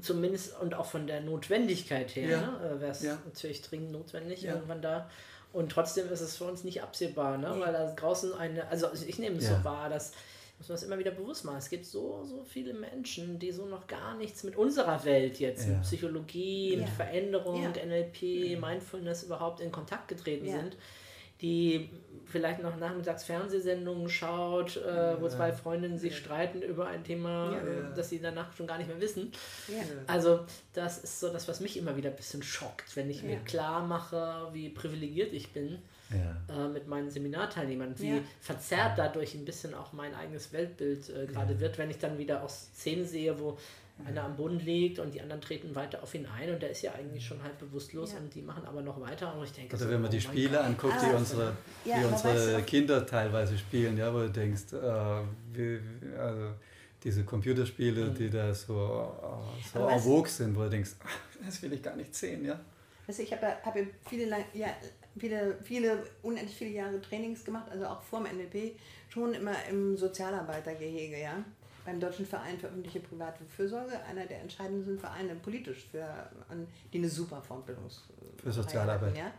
S4: zumindest und auch von der Notwendigkeit her, ja. ne, äh, wäre es natürlich dringend notwendig irgendwann da. Und trotzdem ist es für uns nicht absehbar, ne? weil da draußen eine, also ich nehme es so wahr, dass muss man das immer wieder bewusst machen. Es gibt so, so viele Menschen, die so noch gar nichts mit unserer Welt jetzt, mit Psychologie, mit Veränderung, NLP, Mindfulness überhaupt in Kontakt getreten sind die vielleicht noch nachmittags Fernsehsendungen schaut, äh, wo zwei Freundinnen sich streiten über ein Thema, ja. äh, das sie danach schon gar nicht mehr wissen. Ja. Also das ist so das, was mich immer wieder ein bisschen schockt, wenn ich mir klar mache, wie privilegiert ich bin. Äh, mit meinen Seminarteilnehmern, wie verzerrt dadurch ein bisschen auch mein eigenes Weltbild äh, gerade wird, wenn ich dann wieder auch Szenen sehe, wo einer am Boden liegt und die anderen treten weiter auf ihn ein und der ist ja eigentlich schon halb bewusstlos ja. und die machen aber noch weiter und ich denke
S5: oder so, wenn man die oh Spiele anguckt die ah, unsere, ja, die unsere Kinder teilweise spielen ja wo du denkst äh, wie, also diese Computerspiele mhm. die da so äh, so en vogue sind wo du denkst ach, das will ich gar nicht sehen ja.
S6: Also ich habe hab viele, ja, viele, viele, unendlich viele Jahre Trainings gemacht, also auch vor dem NLP, schon immer im Sozialarbeitergehege, ja beim Deutschen Verein für öffentliche private Fürsorge, einer der entscheidenden Vereine politisch, für, an, die eine super Fortbildung
S5: für Sozialarbeit.
S6: ja?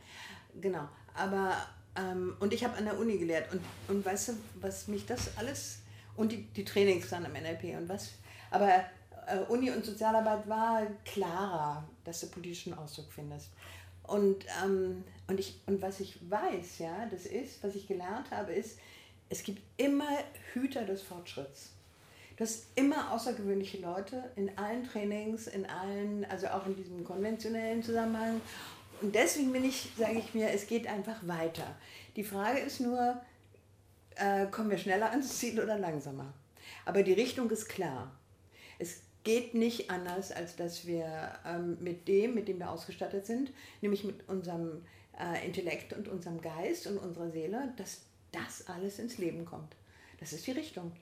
S6: Genau. Aber, ähm, und ich habe an der Uni gelehrt. Und, und weißt du, was mich das alles, und die, die Trainings dann am NLP und was, aber äh, Uni und Sozialarbeit war klarer, dass du politischen Ausdruck findest. Und, ähm, und, ich, und was ich weiß, ja, das ist, was ich gelernt habe, ist, es gibt immer Hüter des Fortschritts. Du hast immer außergewöhnliche Leute in allen Trainings, in allen, also auch in diesem konventionellen Zusammenhang. Und deswegen bin ich, sage ich mir, es geht einfach weiter. Die Frage ist nur, äh, kommen wir schneller ans Ziel oder langsamer? Aber die Richtung ist klar. Es geht nicht anders, als dass wir ähm, mit dem, mit dem wir ausgestattet sind, nämlich mit unserem äh, Intellekt und unserem Geist und unserer Seele, dass das alles ins Leben kommt. Das ist die Richtung.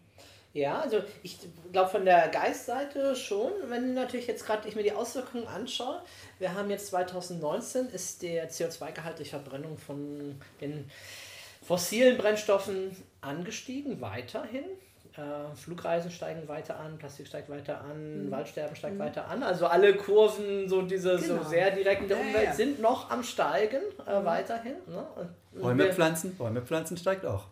S4: Ja, also ich glaube von der Geistseite schon, wenn natürlich jetzt gerade ich mir die Auswirkungen anschaue. Wir haben jetzt 2019 ist der CO2-Gehalt durch Verbrennung von den fossilen Brennstoffen angestiegen, weiterhin. Äh, Flugreisen steigen weiter an, Plastik steigt weiter an, mhm. Waldsterben steigt mhm. weiter an. Also alle Kurven, so diese genau. so sehr direkten der Umwelt, ja, ja. sind noch am Steigen äh, mhm. weiterhin. Ne?
S5: Bäume pflanzen, Bäume pflanzen steigt auch.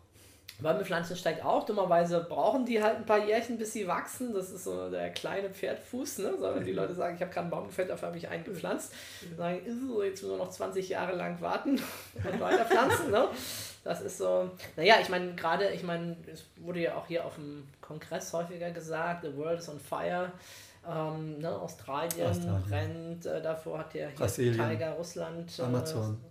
S4: Bäumepflanzen steigt auch. Dummerweise brauchen die halt ein paar Jährchen, bis sie wachsen. Das ist so der kleine Pferdfuß. Ne? So, wenn die Leute sagen, ich habe gerade einen Baum gefällt, dafür habe ich einen gepflanzt. Dann sagen, jetzt müssen wir noch 20 Jahre lang warten und weiter pflanzen. Ne? Das ist so, naja, ich meine, gerade, ich meine, es wurde ja auch hier auf dem Kongress häufiger gesagt, the world is on fire. Ähm, ne, Australien, Australien, brennt, äh, davor hat ja hier Tiger Russland äh,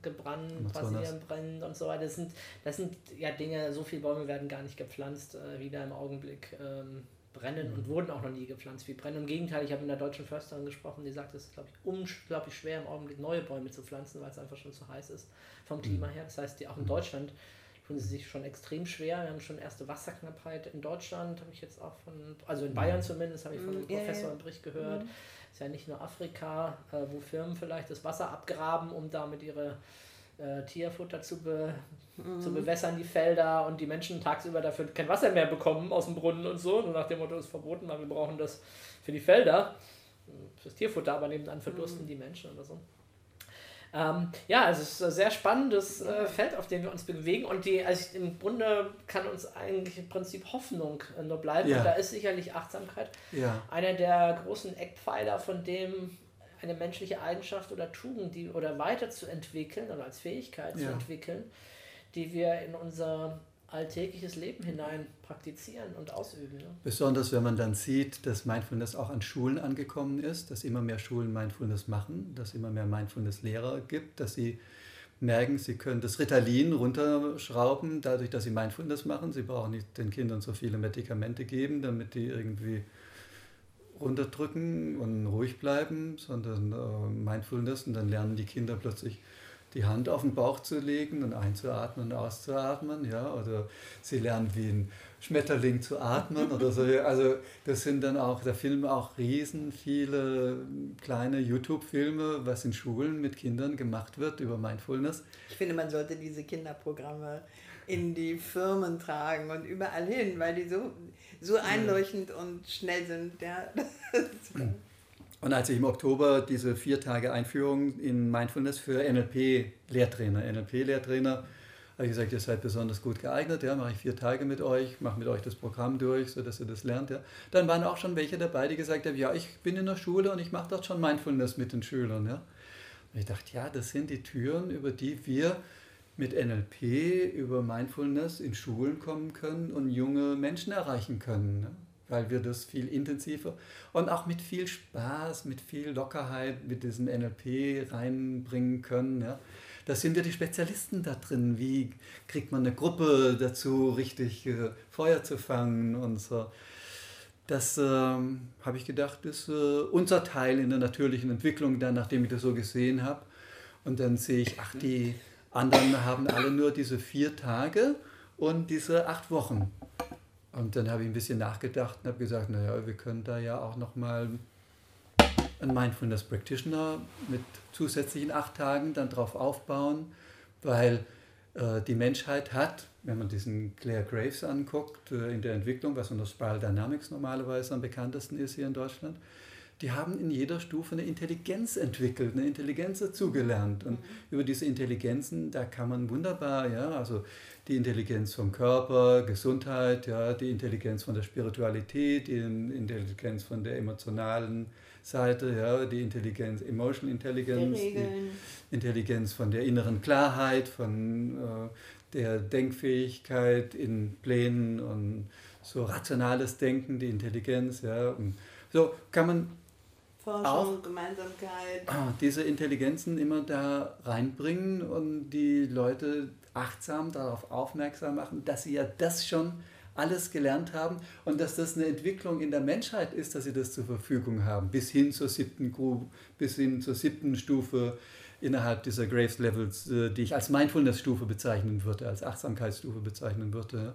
S4: gebrannt, Amazonas. Brasilien brennt und so weiter. Das sind, das sind ja Dinge, so viele Bäume werden gar nicht gepflanzt, äh, wieder im Augenblick ähm, brennen mhm. und wurden auch noch nie gepflanzt wie brennen. Im Gegenteil, ich habe mit einer deutschen Försterin gesprochen, die sagt, es ist, glaube ich, unglaublich schwer im Augenblick neue Bäume zu pflanzen, weil es einfach schon zu heiß ist vom Klima mhm. her. Das heißt, die auch in mhm. Deutschland tun sie sich schon extrem schwer. Wir haben schon erste Wasserknappheit in Deutschland, habe ich jetzt auch von, also in Bayern zumindest, habe ich von einem
S6: Mhm, ja,
S4: Professor einen Bericht gehört.
S6: Mhm.
S4: Ist ja nicht nur Afrika, äh, wo Firmen vielleicht das Wasser abgraben, um damit ihre äh, Tierfutter zu, be zu bewässern, die Felder, und die Menschen tagsüber dafür kein Wasser mehr bekommen aus dem Brunnen und so. Und nach dem Motto ist verboten, weil wir brauchen das für die Felder, fürs Tierfutter, aber nebenan verdursten die Menschen oder so. Ähm, ja, also es ist ein sehr spannendes äh, Feld, auf dem wir uns bewegen und die, also im Grunde kann uns eigentlich im Prinzip Hoffnung äh, nur bleiben.
S5: Ja.
S4: Und da ist sicherlich Achtsamkeit
S5: Ja,
S4: einer der großen Eckpfeiler, von dem eine menschliche Eigenschaft oder Tugend, die oder weiterzuentwickeln oder als Fähigkeit zu
S5: Ja.
S4: entwickeln, die wir in unser alltägliches Leben hinein praktizieren und ausüben. Ne?
S5: besonders wenn man dann sieht, dass Mindfulness auch an Schulen angekommen ist, dass immer mehr Schulen Mindfulness machen, dass immer mehr Mindfulness-Lehrer gibt, dass sie merken, sie können das Ritalin runterschrauben, dadurch, dass sie Mindfulness machen. Sie brauchen nicht den Kindern so viele Medikamente geben, damit die irgendwie runterdrücken und ruhig bleiben, sondern äh, Mindfulness und dann lernen die Kinder plötzlich die Hand auf den Bauch zu legen und einzuatmen und auszuatmen, ja, oder sie lernen wie ein Schmetterling zu atmen oder so. Also das sind dann auch, da filmen auch riesen viele kleine YouTube-Filme, was in Schulen mit Kindern gemacht wird über Mindfulness.
S6: Ich finde, man sollte diese Kinderprogramme in die Firmen tragen und überall hin, weil die so, so einleuchtend und schnell sind. Ja.
S5: Und als ich im Oktober diese vier Tage Einführung in Mindfulness für NLP-Lehrtrainer, NLP-Lehrtrainer, habe ich gesagt, ihr seid besonders gut geeignet, ja, mache ich vier Tage mit euch, mache mit euch das Programm durch, sodass ihr das lernt. Ja. Dann waren auch schon welche dabei, die gesagt haben, ja, ich bin in der Schule und ich mache dort schon Mindfulness mit den Schülern. Ja. Und ich dachte, ja, das sind die Türen, über die wir mit NLP über Mindfulness in Schulen kommen können und junge Menschen erreichen können. Ne? Weil wir das viel intensiver und auch mit viel Spaß, mit viel Lockerheit mit diesem NLP reinbringen können. Ja? Da sind wir die Spezialisten da drin. Wie kriegt man eine Gruppe dazu, richtig äh, Feuer zu fangen und so. Das ähm, habe ich gedacht, ist äh, unser Teil in der natürlichen Entwicklung, dann, nachdem ich das so gesehen habe. Und dann sehe ich, ach, die anderen haben alle nur diese vier Tage und diese acht Wochen. Und dann habe ich ein bisschen nachgedacht und habe gesagt, naja, wir können da ja auch nochmal einen Mindfulness Practitioner mit zusätzlichen acht Tagen dann drauf aufbauen, weil äh, die Menschheit hat, wenn man diesen Claire Graves anguckt, äh, in der Entwicklung, was unter Spiral Dynamics normalerweise am bekanntesten ist hier in Deutschland, die haben in jeder Stufe eine Intelligenz entwickelt, eine Intelligenz dazugelernt. Und über diese Intelligenzen, da kann man wunderbar, ja, also die Intelligenz vom Körper, Gesundheit, ja, die Intelligenz von der Spiritualität, die Intelligenz von der emotionalen Seite, ja, die Intelligenz, Emotional Intelligence, die. Intelligenz von der inneren Klarheit, von äh, der Denkfähigkeit in Plänen und so rationales Denken, die Intelligenz, ja. Und so kann man
S6: Forschung,
S5: Auch-
S6: Gemeinsamkeit.
S5: ah, diese Intelligenzen immer da reinbringen und die Leute achtsam darauf aufmerksam machen, dass sie ja das schon alles gelernt haben und dass das eine Entwicklung in der Menschheit ist, dass sie das zur Verfügung haben, bis hin zur siebten Gru bis hin zur siebten Stufe innerhalb dieser Graves Levels, äh, die ich als Mindfulness-Stufe bezeichnen würde, als Achtsamkeitsstufe bezeichnen würde,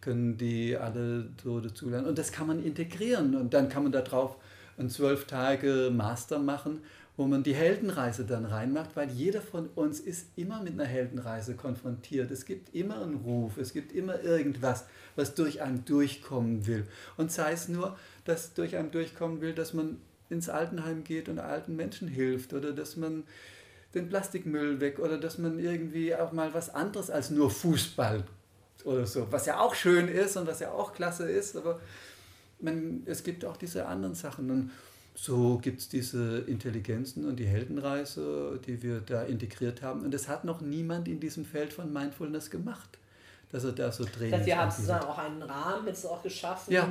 S5: können die alle so dazulernen. Und das kann man integrieren und dann kann man darauf einen zwölf Tage Master machen, wo man die Heldenreise dann reinmacht, weil jeder von uns ist immer mit einer Heldenreise konfrontiert. Es gibt immer einen Ruf, es gibt immer irgendwas, was durch einen durchkommen will. Und sei es nur, dass durch einen durchkommen will, dass man ins Altenheim geht und alten Menschen hilft oder dass man den Plastikmüll weg oder dass man irgendwie auch mal was anderes als nur Fußball oder so, was ja auch schön ist und was ja auch klasse ist, aber man, es gibt auch diese anderen Sachen. Und so gibt es diese Intelligenzen und die Heldenreise, die wir da integriert haben. Und das hat noch niemand in diesem Feld von Mindfulness gemacht, dass er da so dreht.
S4: Das heißt, ihr habt sozusagen auch einen Rahmen jetzt auch geschaffen.
S5: Ja.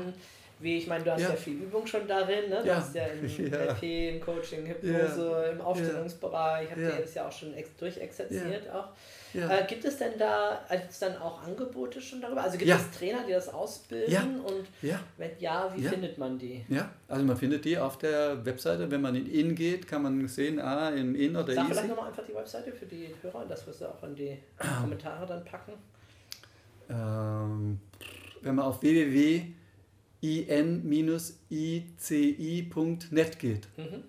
S4: Wie ich meine, du hast ja,
S5: Ja.
S4: viel Übung schon darin, ne? Du
S5: Ja.
S4: hast ja im
S5: Ja.
S4: LP, im Coaching, Hypnose, im Aufstellungsbereich, habt
S5: Ja.
S4: ihr das ja auch schon ex durchexerziert auch. Äh, gibt es denn da als dann auch Angebote schon darüber? Also gibt es Trainer, die das ausbilden?
S5: Ja.
S4: Und
S5: ja.
S4: wenn ja, wie findet man die?
S5: Ja, also man findet die auf der Webseite. Wenn man in In geht, kann man sehen, ah, im In oder
S4: Sag vielleicht
S5: Easy.
S4: nochmal einfach die Webseite für die Hörer, das wirst du auch in die
S5: Ah.
S4: Kommentare dann packen.
S5: ähm, wenn man auf www.in-ici.net geht,
S4: Mhm.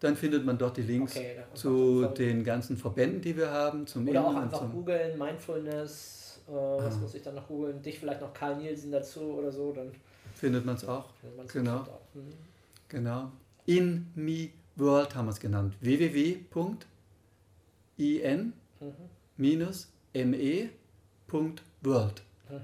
S5: dann findet man dort die Links
S4: Okay,
S5: zu den ganzen Verbänden, die wir haben, zum
S4: Oder auch
S5: Innen und
S4: einfach googeln, Mindfulness, äh, was
S5: Ah.
S4: muss ich dann noch googeln, dich vielleicht noch Karl Nielsen dazu oder so, dann
S5: findet man es auch. Genau.
S4: auch. Mhm.
S5: Genau. In Me World haben wir es genannt. www.in-me.world.
S4: Mhm.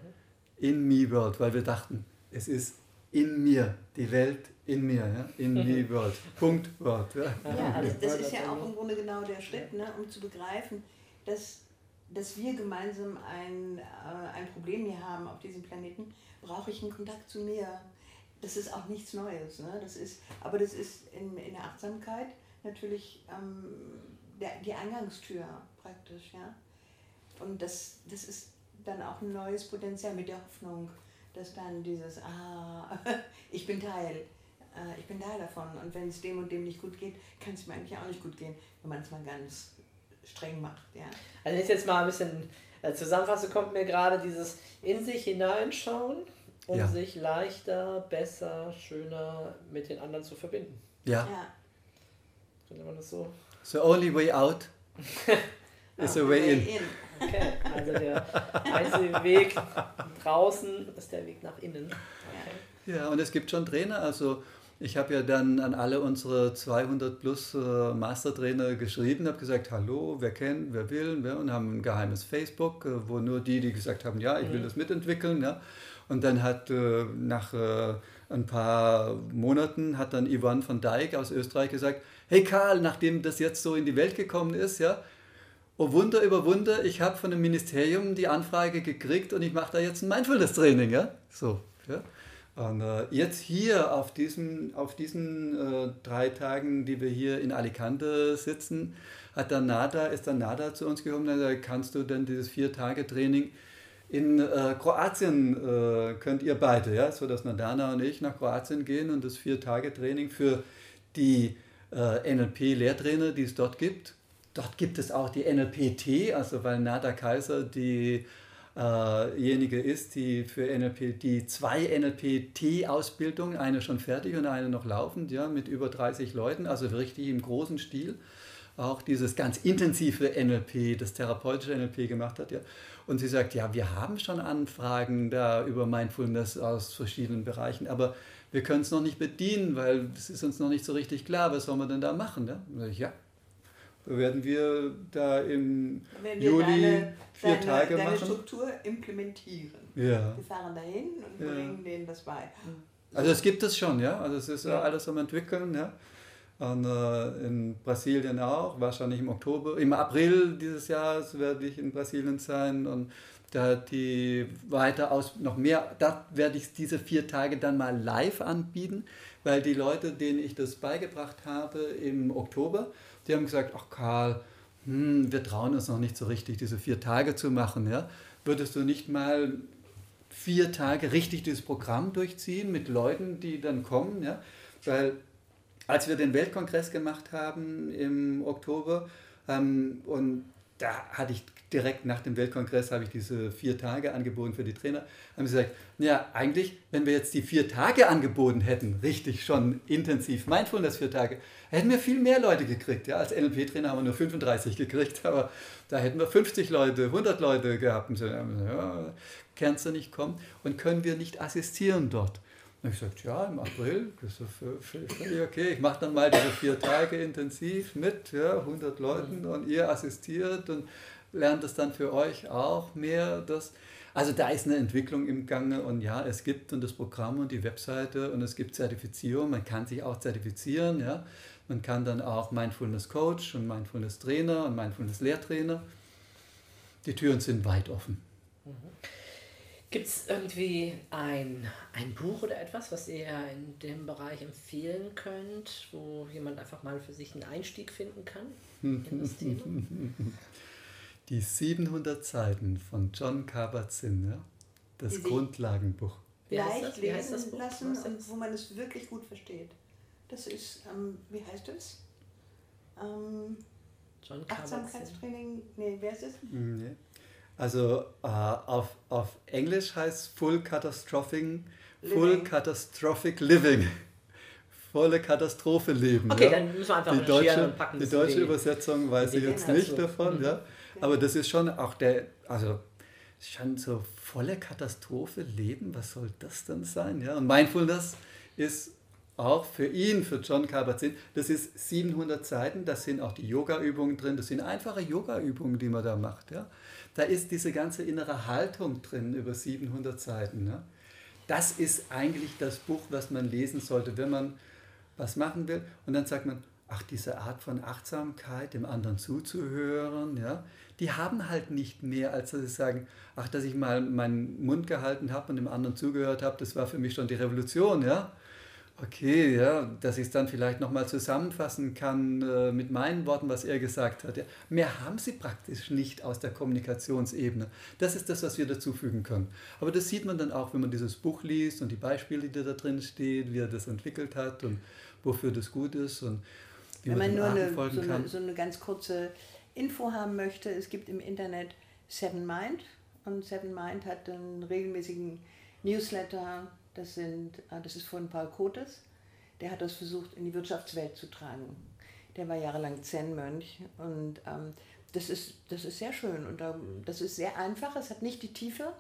S5: In Me World, weil wir dachten, es ist in mir, die Welt in mir, ja? in Me World. Punkt World. Ja.
S6: Ja, also das ist ja auch im Grunde genau der Schritt, ne, um zu begreifen, dass, dass wir gemeinsam ein, äh, ein Problem hier haben auf diesem Planeten, brauche ich einen Kontakt zu mir. Das ist auch nichts Neues. Ne? Das ist, aber das ist in, in der Achtsamkeit natürlich ähm, der, die Eingangstür praktisch. Ja? Und das, das ist dann auch ein neues Potenzial mit der Hoffnung, dass dann dieses, ah, ich bin Teil, äh, ich bin Teil davon. Und wenn es dem und dem nicht gut geht, kann es mir eigentlich auch nicht gut gehen, wenn man es mal ganz streng macht. Ja?
S4: Also wenn ich jetzt mal ein bisschen äh, zusammenfasse, kommt mir gerade dieses in sich hineinschauen und
S5: Ja.
S4: sich leichter, besser, schöner mit den anderen zu verbinden.
S5: ja.
S6: Ja.
S4: Könnte man das so?
S5: The only way out is a way in.
S4: Okay, also der einzige Weg draußen ist der Weg nach innen. Okay.
S5: Ja, und es gibt schon Trainer. Also ich habe ja dann an alle unsere 200 plus äh, Mastertrainer geschrieben, habe gesagt, hallo, wer kennt, wer will, wer, und haben ein geheimes Facebook, äh, wo nur die, die gesagt haben, ja, ich will
S4: Mhm.
S5: das mitentwickeln. Ja. Und dann hat äh, nach äh, ein paar Monaten hat dann Yvonne von Dijk aus Österreich gesagt, hey Karl, nachdem das jetzt so in die Welt gekommen ist, ja, Oh Wunder über Wunder, ich habe von dem Ministerium die Anfrage gekriegt und ich mache da jetzt ein Mindfulness-Training, ja? So, ja. Und äh, jetzt hier auf diesen, auf diesen äh, drei Tagen, die wir hier in Alicante sitzen, hat dann Nada, ist dann Nada zu uns gekommen und gesagt, kannst du denn dieses Vier-Tage-Training in äh, Kroatien, äh, könnt ihr beide, ja, so dass Nadana und ich nach Kroatien gehen und das Vier-Tage-Training für die äh, NLP-Lehrtrainer, die es dort gibt. Dort gibt es auch die NLP-T, also weil Nada Kaiser diejenige ist, die für NLP, die zwei NLP-T-Ausbildungen, eine schon fertig und eine noch laufend, ja, mit über 30 Leuten, also richtig im großen Stil auch dieses ganz intensive NLP, das therapeutische NLP gemacht hat. Ja. Und sie sagt, ja, wir haben schon Anfragen da über Mindfulness aus verschiedenen Bereichen, aber wir können es noch nicht bedienen, weil es ist uns noch nicht so richtig klar, was sollen wir denn da machen? Ja, sag ich, ja werden wir da im Juli
S6: deine,
S5: vier
S6: deine,
S5: Tage
S6: deine
S5: machen.
S6: Struktur implementieren.
S5: Ja.
S6: Wir fahren dahin und
S5: Ja.
S6: bringen denen das bei.
S5: Also es gibt es schon, ja. Also es ist ja
S4: Ja.
S5: alles am entwickeln, ja. Und äh, in Brasilien auch, wahrscheinlich im Oktober, im April dieses Jahres werde ich in Brasilien sein und da die weiter aus, noch mehr, da werde ich diese vier Tage dann mal live anbieten, weil die Leute, denen ich das beigebracht habe im Oktober, die haben gesagt, ach Karl, hm, wir trauen uns noch nicht so richtig, diese vier Tage zu machen, ja. Würdest du nicht mal vier Tage richtig dieses Programm durchziehen mit Leuten, die dann kommen, ja, weil als wir den Weltkongress gemacht haben im Oktober ähm, und da hatte ich direkt nach dem Weltkongress habe ich diese vier Tage angeboten für die Trainer. Haben sie gesagt, ja eigentlich, wenn wir jetzt die vier Tage angeboten hätten, richtig schon intensiv Mindfulness vier Tage, hätten wir viel mehr Leute gekriegt. Ja, als NLP-Trainer haben wir nur 35 gekriegt, aber da hätten wir 50 Leute, 100 Leute gehabt. Und so, ja, kannst du nicht kommen und können wir nicht assistieren dort? Und ich gesagt, ja, im April, das ist für- völlig okay. Ich mache dann mal diese vier Tage intensiv mit, ja, 100 Leuten und ihr assistiert und lernt es dann für euch auch mehr. Das, also da ist eine Entwicklung im Gange und ja, es gibt und das Programm und die Webseite und es gibt Zertifizierung. Man kann sich auch zertifizieren, ja. Man kann dann auch Mindfulness Coach und Mindfulness Trainer und Mindfulness Lehrtrainer. Die Türen sind weit offen.
S4: Gibt es irgendwie ein, ein Buch oder etwas, was ihr in dem Bereich empfehlen könnt, wo jemand einfach mal für sich einen Einstieg finden kann in das Thema?
S5: Die 700 Seiten von John Kabat-Zinn, ja? das
S6: Die
S5: Grundlagenbuch.
S6: Leicht
S4: heißt das
S6: lesen
S4: Buch?
S6: lassen und wo man es wirklich gut versteht. Das ist, ähm, wie heißt es? Ähm,
S4: John Kabat-Zinn.
S6: Achtsamkeitstraining, nee, wer ist es?
S5: Nee. Also äh, auf, auf Englisch heißt Full Catastrophic, Full. Catastrophic Living. Volle Katastrophe leben.
S4: Okay,
S5: ja.
S4: dann müssen wir einfach
S5: die deutsche,
S4: und packen
S5: die deutsche
S4: die-
S5: Übersetzung weiß ich jetzt
S4: dazu.
S5: nicht davon,
S4: Mhm.
S5: ja. Aber das ist schon auch der, also schon so volle Katastrophe leben, was soll das denn sein? Ja? Und Mindfulness ist auch für ihn, für John Kabat-Zinn, das ist 700 Seiten, da sind auch die Yoga-Übungen drin, das sind einfache Yoga-Übungen, die man da macht. Ja? Da ist diese ganze innere Haltung drin über 700 Seiten. Ja? Das ist eigentlich das Buch, was man lesen sollte, wenn man was machen will. Und dann sagt man, ach, diese Art von Achtsamkeit, dem anderen zuzuhören, ja, die haben halt nicht mehr, als dass sie sagen, ach, dass ich mal meinen Mund gehalten habe und dem anderen zugehört habe, das war für mich schon die Revolution, ja. Okay, ja, dass ich es dann vielleicht nochmal zusammenfassen kann äh, mit meinen Worten, was er gesagt hat. Ja. Mehr haben sie praktisch nicht aus der Kommunikationsebene. Das ist das, was wir dazufügen können. Aber das sieht man dann auch, wenn man dieses Buch liest und die Beispiele, die da drin stehen, wie er das entwickelt hat und wofür das gut ist und wie
S6: Wenn
S5: man,
S6: man nur eine, so,
S5: kann.
S6: eine, so eine ganz kurze Info haben möchte, es gibt im Internet Seven Mind und Seven Mind hat einen regelmäßigen Newsletter, das, sind, äh, das ist von Paul Kotes, der hat das versucht in die Wirtschaftswelt zu tragen. Der war jahrelang Zen-Mönch und ähm, das, ist, das ist sehr schön und ähm, das ist sehr einfach, es hat nicht die Tiefe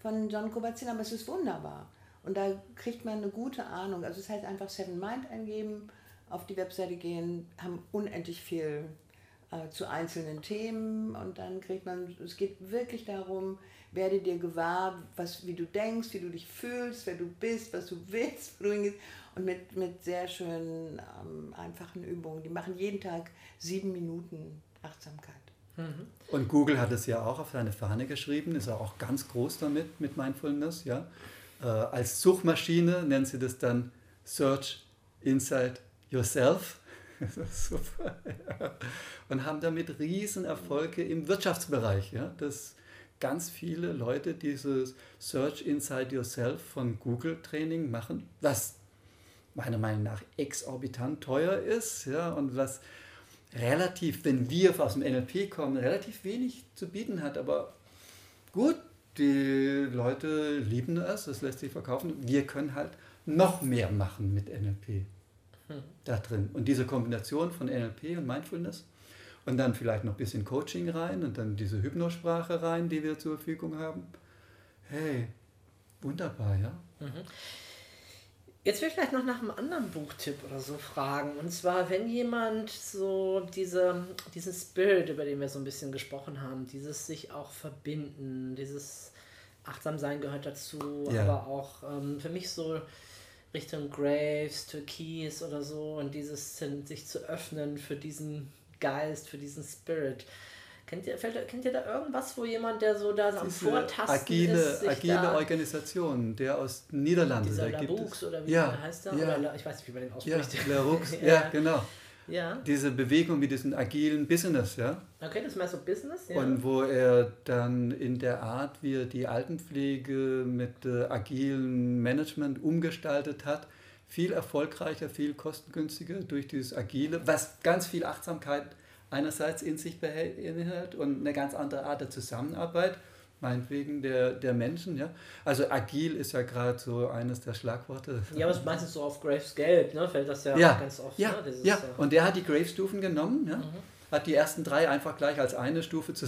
S6: von John Kabat-Zinn, aber es ist wunderbar. Und da kriegt man eine gute Ahnung. Also es heißt einfach Seven Mind eingeben, auf die Webseite gehen, haben unendlich viel äh, zu einzelnen Themen und dann kriegt man, es geht wirklich darum, werde dir gewahr, was, wie du denkst, wie du dich fühlst, wer du bist, was du willst, wo du hingehst. und mit, mit sehr schönen, ähm, einfachen Übungen. Die machen jeden Tag sieben Minuten Achtsamkeit.
S5: Und Google hat es ja auch auf seine Fahne geschrieben, ist auch ganz groß damit, mit Mindfulness. Ja? Äh, als Suchmaschine nennen sie das dann Search Inside Yourself. Das super. Ja. Und haben damit Riesenerfolge im Wirtschaftsbereich. Ja? Dass ganz viele Leute dieses Search Inside Yourself von Google Training machen, was meiner Meinung nach exorbitant teuer ist ja? und was relativ, wenn wir aus dem NLP kommen, relativ wenig zu bieten hat. Aber gut, die Leute lieben es, es lässt sich verkaufen. Wir können halt noch mehr machen mit NLP da drin. Und diese Kombination von NLP und Mindfulness und dann vielleicht noch ein bisschen Coaching rein und dann diese Hypnosprache rein, die wir zur Verfügung haben. Hey, wunderbar, ja?
S4: Jetzt will ich vielleicht noch nach einem anderen Buchtipp oder so fragen. Und zwar, wenn jemand so diese, diesen Spirit, über den wir so ein bisschen gesprochen haben, dieses sich auch verbinden, dieses Achtsamsein gehört dazu,
S5: Ja.
S4: aber auch ähm, für mich so Richtung Graves, Türkis oder so und dieses sich zu öffnen für diesen Geist, für diesen Spirit. Kennt ihr, fällt, kennt ihr da irgendwas, wo jemand, der so da so am Vortasten
S5: agile,
S4: ist, sich
S5: agile
S4: da,
S5: Organisation, der aus den Niederlanden,
S4: dieser
S5: da gibt es.
S4: oder wie
S5: ja,
S4: der heißt der?
S5: Ja,
S4: Oder ich weiß nicht, wie man den
S5: ja,
S4: ausspricht.
S5: Larux, ja.
S4: Ja.
S5: genau.
S4: Ja,
S5: Diese Bewegung mit diesem agilen Business, ja.
S4: okay, das ist mehr so Business, ja.
S5: Und wo er dann in der Art, wie er die Altenpflege mit äh, agilem Management umgestaltet hat, viel erfolgreicher, viel kostengünstiger durch dieses Agile, was ganz viel Achtsamkeit einerseits in sich beinhaltet und eine ganz andere Art der Zusammenarbeit, meinetwegen der, der Menschen. Ja? Also agil ist ja gerade so eines der Schlagworte.
S4: ja, aber es ist meistens so auf Graves Gelb, ne? Fällt das ja,
S5: Ja,
S4: ganz oft.
S5: ja,
S4: ne?
S5: Ja.
S4: äh,
S5: Und der hat die Grave-Stufen genommen, ja? hat die ersten drei einfach gleich als eine Stufe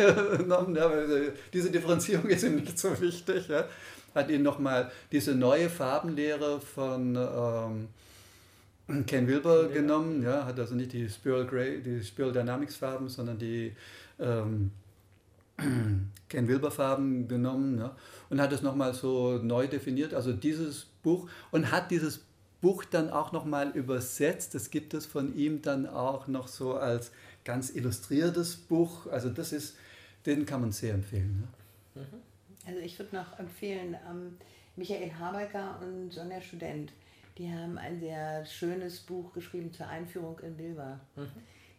S5: zusammengenommen. Ja? weil, äh, diese Differenzierung ist ihm nicht so wichtig. Ja? Hat ihn nochmal diese neue Farbenlehre von ähm, Ken Wilber
S4: Wilber.
S5: genommen, ja? hat also nicht die Spiral, Gray, die Spiral Dynamics Farben, sondern die ähm, Ken Wilber Farben genommen ja? und hat es nochmal so neu definiert, also dieses Buch und hat dieses Buch dann auch nochmal übersetzt. Das gibt es von ihm dann auch noch so als ganz illustriertes Buch. Also das ist, den kann man sehr empfehlen. Ne?
S6: Also ich würde noch empfehlen, ähm, Michael Habecker und Sonja Student, die haben ein sehr schönes Buch geschrieben zur Einführung in Bilber.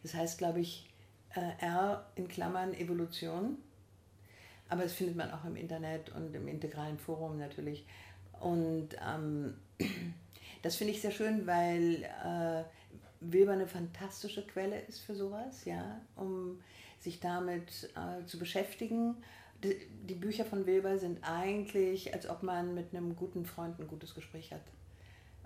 S6: Das heißt, glaube ich, äh, R in Klammern Evolution. Aber das findet man auch im Internet und im integralen Forum natürlich. Und ähm, das finde ich sehr schön, weil äh, Wilber eine fantastische Quelle ist für sowas, ja, um sich damit äh, zu beschäftigen. Die, die Bücher von Wilber sind eigentlich, als ob man mit einem guten Freund ein gutes Gespräch hat.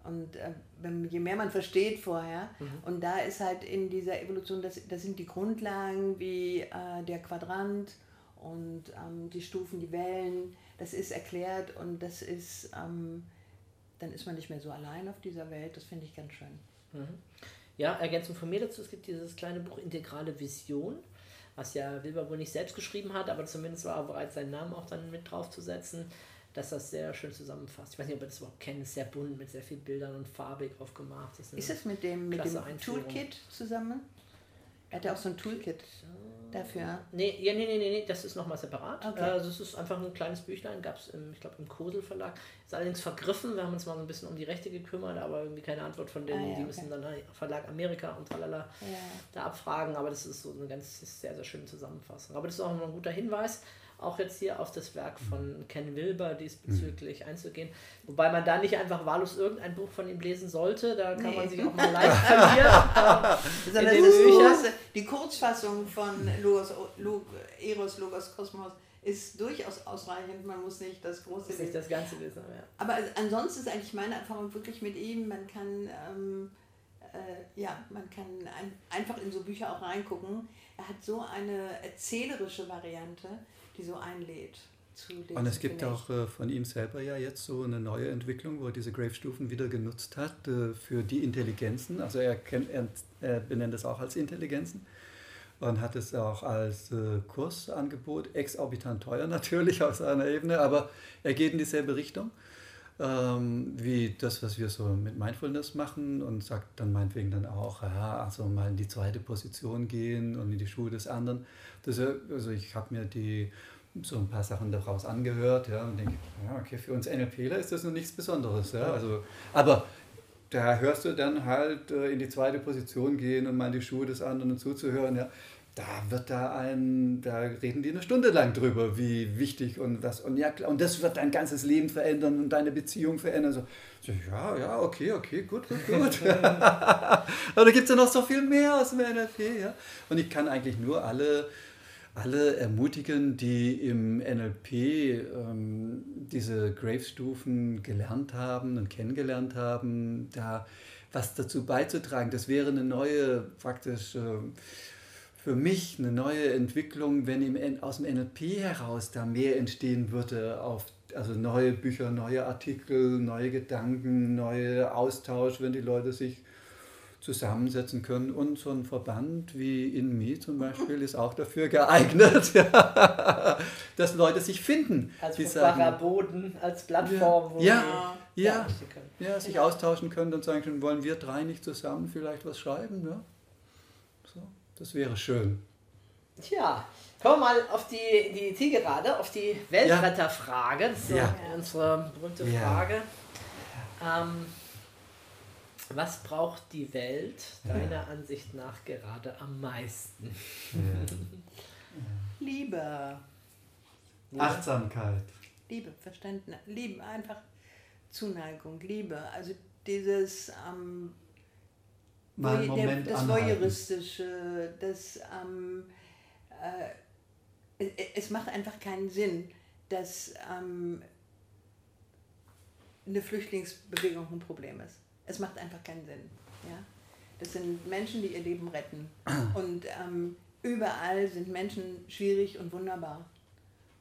S6: Und äh, wenn, je mehr man versteht vorher, und da ist halt in dieser Evolution, das, das sind die Grundlagen wie äh, der Quadrant und ähm, die Stufen, die Wellen, das ist erklärt und das ist, ähm, dann ist man nicht mehr so allein auf dieser Welt, das finde ich ganz schön.
S4: Ja, Ergänzung von mir dazu, es gibt dieses kleine Buch Integrale Vision, was ja Wilber wohl nicht selbst geschrieben hat, aber zumindest war er bereit, seinen Namen auch dann mit draufzusetzen, dass das sehr schön zusammenfasst. Ich weiß nicht, ob ihr das überhaupt kennt, ist sehr bunt, mit sehr vielen Bildern und farbig aufgemacht. Das
S6: Ist es mit dem, mit dem. Toolkit zusammen? Er hat ja auch so ein Toolkit dafür.
S4: Nee, ja, nee, nee, nee, das ist nochmal separat.
S6: Okay.
S4: Also es ist einfach ein kleines Büchlein, gab es, ich glaube, im Kosel Verlag. Ist allerdings vergriffen, wir haben uns mal so ein bisschen um die Rechte gekümmert, aber irgendwie keine Antwort von denen.
S6: Ah, ja,
S4: die
S6: okay.
S4: müssen dann halt Verlag Amerika und tralala
S6: Ja.
S4: da abfragen, aber das ist so eine ganz sehr, sehr schöne Zusammenfassung. Aber das ist auch noch ein guter Hinweis, auch jetzt hier auf das Werk von Ken Wilber diesbezüglich
S6: Mhm.
S4: einzugehen. Wobei man da nicht einfach wahllos irgendein Buch von ihm lesen sollte, da kann
S6: Nee.
S4: man sich auch mal leicht verlieren. In
S6: das
S4: den Büchern?
S6: die Kurzfassung von Logos, Log, Eros, Logos, Kosmos ist durchaus ausreichend. Man muss nicht das große
S4: ist nicht
S6: lesen.
S4: das ganze Wissen. Ja.
S6: Aber ansonsten ist eigentlich meine Erfahrung wirklich mit ihm, man kann, ähm, äh, ja, man kann ein, einfach in so Bücher auch reingucken. Er hat so eine erzählerische Variante, die so einlädt. Zu lesen,
S5: Und es gibt auch äh, von ihm selber ja jetzt so eine neue Entwicklung, wo er diese Grave-Stufen wieder genutzt hat äh, für die Intelligenzen. Also er, kennt, er, er benennt es auch als Intelligenzen und hat es auch als äh, Kursangebot, exorbitant teuer natürlich auf seiner Ebene, aber er geht in dieselbe Richtung ähm, wie das, was wir so mit Mindfulness machen und sagt dann meinetwegen dann auch, ja, also mal in die zweite Position gehen und in die Schuhe des anderen. Das, äh, also ich habe mir die so ein paar Sachen daraus angehört ja, und denke, ja, okay, für uns NLPler ist das noch nichts Besonderes. Ja, also, aber da hörst du dann halt äh, in die zweite Position gehen und mal in die Schuhe des anderen zuzuhören, ja, da wird da ein, da reden die eine Stunde lang drüber, wie wichtig und was, und ja, klar, und das wird dein ganzes Leben verändern und deine Beziehung verändern. So, so ja, ja, okay, okay, gut, gut, gut. Aber da gibt es ja noch so viel mehr aus dem NLP, ja. Und ich kann eigentlich nur alle, alle ermutigen, die im NLP ähm, diese Graves-Stufen gelernt haben und kennengelernt haben, da was dazu beizutragen. Das wäre eine neue, praktisch ähm, für mich eine neue Entwicklung, wenn im, aus dem NLP heraus da mehr entstehen würde, auf, also neue Bücher, neue Artikel, neue Gedanken, neue Austausch, wenn die Leute sich zusammensetzen können. Und so ein Verband wie InMe zum Beispiel ist auch dafür geeignet, ja, dass Leute sich finden.
S4: Als fruchtbarer Boden, als Plattform, wo
S5: Ja, ja.
S4: können.
S5: ja, sich austauschen können und sagen können, wollen wir drei nicht zusammen vielleicht was schreiben? Ja? Das wäre schön.
S4: Tja, kommen wir mal auf die, die Zielgerade, auf die Weltretterfrage. Das ist
S5: Ja.
S4: unsere berühmte
S5: Ja.
S4: Frage. Ähm, was braucht die Welt deiner Ansicht nach gerade am meisten?
S6: Liebe,
S5: Achtsamkeit.
S6: Liebe, Verständnis, Liebe, einfach Zuneigung, Liebe. Also dieses ähm,
S5: Mal einen
S6: Voy- der-
S5: Moment
S6: das
S5: anhalten.
S6: Voyeuristische, das ähm, äh, es, es macht einfach keinen Sinn, dass ähm, eine Flüchtlingsbewegung ein Problem ist. Es macht einfach keinen Sinn. Ja? Das sind Menschen, die ihr Leben retten. Und ähm, überall sind Menschen schwierig und wunderbar.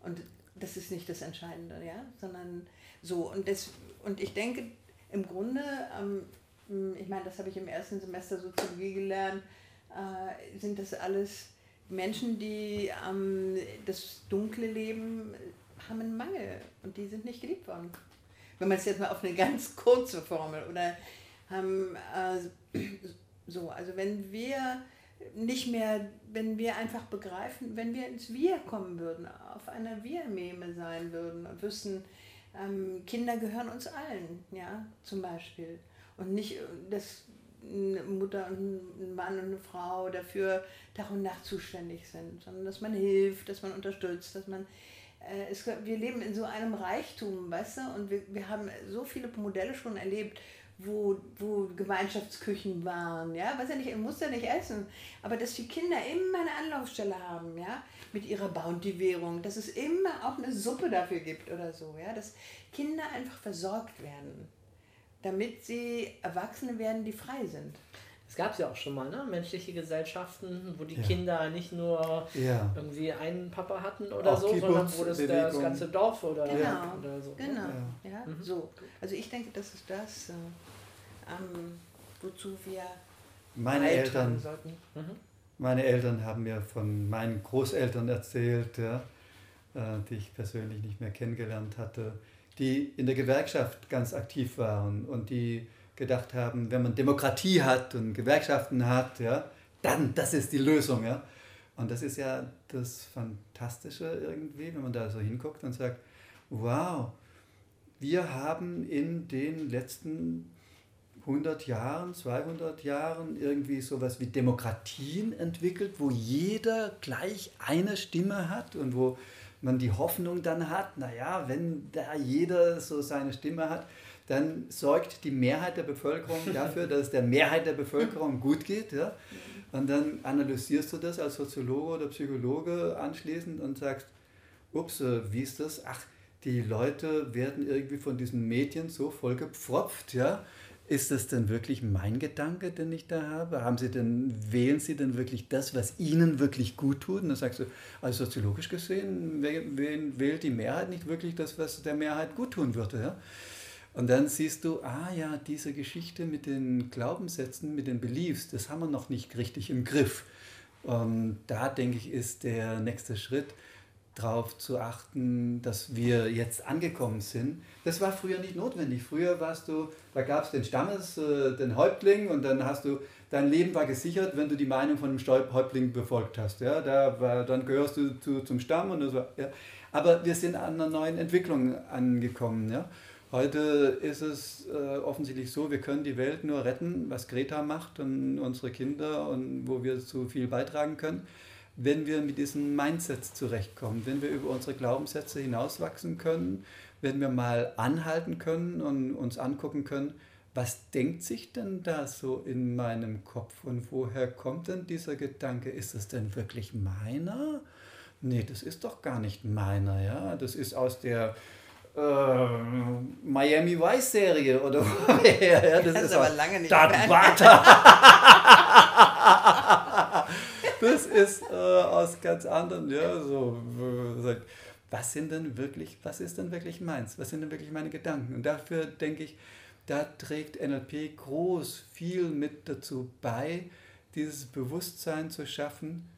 S6: Und das ist nicht das Entscheidende, ja, sondern so. Und, das, und ich denke, im Grunde, ähm, ich meine, das habe ich im ersten Semester Soziologie gelernt, äh, sind das alles Menschen, die ähm, das dunkle Leben haben einen Mangel und die sind nicht geliebt worden. Wenn man es jetzt mal auf eine ganz kurze Formel oder haben äh, so, also wenn wir nicht mehr, wenn wir einfach begreifen, wenn wir ins Wir kommen würden, auf einer Wir-Meme sein würden und wüssten, ähm, Kinder gehören uns allen, ja, zum Beispiel. Und nicht, dass eine Mutter und ein Mann und eine Frau dafür Tag und Nacht zuständig sind, sondern dass man hilft, dass man unterstützt, dass man äh, es, wir leben in so einem Reichtum, weißt du, und wir, wir haben so viele Modelle schon erlebt, wo, wo Gemeinschaftsküchen waren, ja, was ja nicht, muss ja nicht essen, aber dass die Kinder immer eine Anlaufstelle haben, ja, mit ihrer Bounty-Währung, dass es immer auch eine Suppe dafür gibt oder so, ja, dass Kinder einfach versorgt werden, damit sie Erwachsene werden, die frei sind.
S4: Es gab es ja auch schon mal, ne? Menschliche Gesellschaften, wo die
S5: Ja.
S4: Kinder nicht nur
S5: Ja.
S4: irgendwie einen Papa hatten oder
S5: Auch
S4: so, sondern
S5: Kibbutz,
S4: wo das, das ganze Dorf oder,
S6: Genau,
S4: oder so.
S6: genau,
S5: Ja.
S6: ja,
S4: Mhm.
S6: so. Also ich denke, das ist das, äh, ähm, wozu wir
S5: Meine Eltern,
S4: sollten. Mhm.
S5: meine Eltern haben mir von meinen Großeltern erzählt, ja, äh, die ich persönlich nicht mehr kennengelernt hatte, die in der Gewerkschaft ganz aktiv waren und die gedacht haben, wenn man Demokratie hat und Gewerkschaften hat, ja, dann das ist die Lösung. Ja. Und das ist ja das Fantastische irgendwie, wenn man da so hinguckt und sagt, wow, wir haben in den letzten 100 Jahren, 200 Jahren irgendwie sowas wie Demokratien entwickelt, wo jeder gleich eine Stimme hat und wo man die Hoffnung dann hat, naja, wenn da jeder so seine Stimme hat, dann sorgt die Mehrheit der Bevölkerung dafür, dass es der Mehrheit der Bevölkerung gut geht. Ja? Und dann analysierst du das als Soziologe oder Psychologe anschließend und sagst, ups, äh, wie ist das? Ach, die Leute werden irgendwie von diesen Medien so vollgepfropft, ja? Ist das denn wirklich mein Gedanke, den ich da habe? Haben Sie denn, wählen Sie denn wirklich das, was Ihnen wirklich gut tut? Und dann sagst du, also soziologisch gesehen, wählt die Mehrheit nicht wirklich das, was der Mehrheit gut tun würde, ja? Und dann siehst du, ah ja, diese Geschichte mit den Glaubenssätzen, mit den Beliefs, das haben wir noch nicht richtig im Griff. Und da denke ich, ist der nächste Schritt, darauf zu achten, dass wir jetzt angekommen sind. Das war früher nicht notwendig. Früher warst du, da gab es den Stammes, äh, den Häuptling und dann hast du, dein Leben war gesichert, wenn du die Meinung von dem Häuptling befolgt hast. Ja, da war, dann gehörst du zu, zum Stamm und war, ja. Aber wir sind an einer neuen Entwicklung angekommen. Ja. Heute ist es äh, offensichtlich so, wir können die Welt nur retten, was Greta macht und unsere Kinder und wo wir zu viel beitragen können, wenn wir mit diesen Mindsets zurechtkommen, wenn wir über unsere Glaubenssätze hinauswachsen können, wenn wir mal anhalten können und uns angucken können, was denkt sich denn da so in meinem Kopf und woher kommt denn dieser Gedanke? Ist es denn wirklich meiner? Nee, das ist doch gar nicht meiner, ja. Das ist aus der äh, Miami Vice Serie oder woher? ja, das
S6: Das
S5: ist
S6: ist aber lange nicht.
S5: Vader. das ist äh, aus ganz anderen, ja, so, was sind denn wirklich, was ist denn wirklich meins? Was sind denn wirklich meine Gedanken? Und dafür denke ich, da trägt NLP groß viel mit dazu bei, dieses Bewusstsein zu schaffen,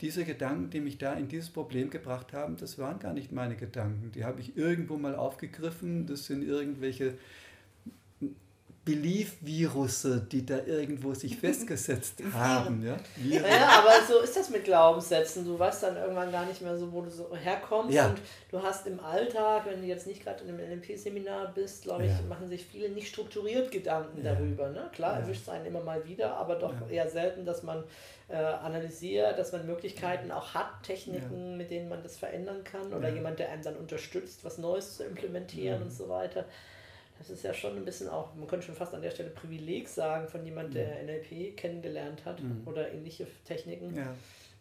S5: diese Gedanken, die mich da in dieses Problem gebracht haben, das waren gar nicht meine Gedanken. Die habe ich irgendwo mal aufgegriffen. Das sind irgendwelche Belief-Virusse, die da irgendwo sich festgesetzt haben. Ja?
S4: Naja, aber so ist das mit Glaubenssätzen. Du weißt dann irgendwann gar nicht mehr so, wo du so herkommst.
S5: Ja.
S4: Und du hast im Alltag, wenn du jetzt nicht gerade in einem NLP-Seminar bist, glaube ich,
S5: Ja.
S4: machen sich viele nicht strukturiert Gedanken
S5: Ja.
S4: darüber. Ne? Klar,
S5: Ja.
S4: erwischt es einen immer mal wieder, aber doch
S5: Ja.
S4: eher selten, dass man äh, analysiert, dass man Möglichkeiten auch hat, Techniken, mit denen man das verändern kann oder
S5: Ja.
S4: jemand, der einem dann unterstützt, was Neues zu implementieren
S5: Mhm.
S4: und so weiter. Das ist ja schon ein bisschen auch, man könnte schon fast an der Stelle Privileg sagen von jemand, der NLP kennengelernt hat
S5: Mhm.
S4: oder ähnliche Techniken,
S5: Ja.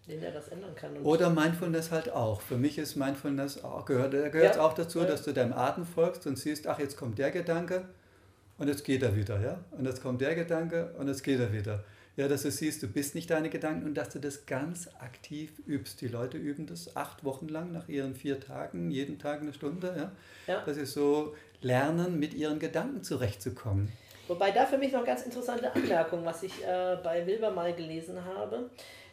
S4: denen er das ändern kann.
S5: Oder Mindfulness halt auch. Für mich ist Mindfulness auch, gehört, gehört
S4: Ja.
S5: auch dazu,
S4: Ja.
S5: dass du deinem Atem folgst und siehst, ach, jetzt kommt der Gedanke und jetzt geht er wieder. Ja? Und jetzt kommt der Gedanke und jetzt geht er wieder. Ja, dass du siehst, du bist nicht deine Gedanken und dass du das ganz aktiv übst. Die Leute üben das acht Wochen lang nach ihren vier Tagen, jeden Tag eine Stunde. Ja?
S4: Ja.
S5: Dass sie so lernen, mit ihren Gedanken zurechtzukommen.
S4: Wobei da für mich noch ganz interessante Anmerkung, was ich äh, bei Wilber mal gelesen habe,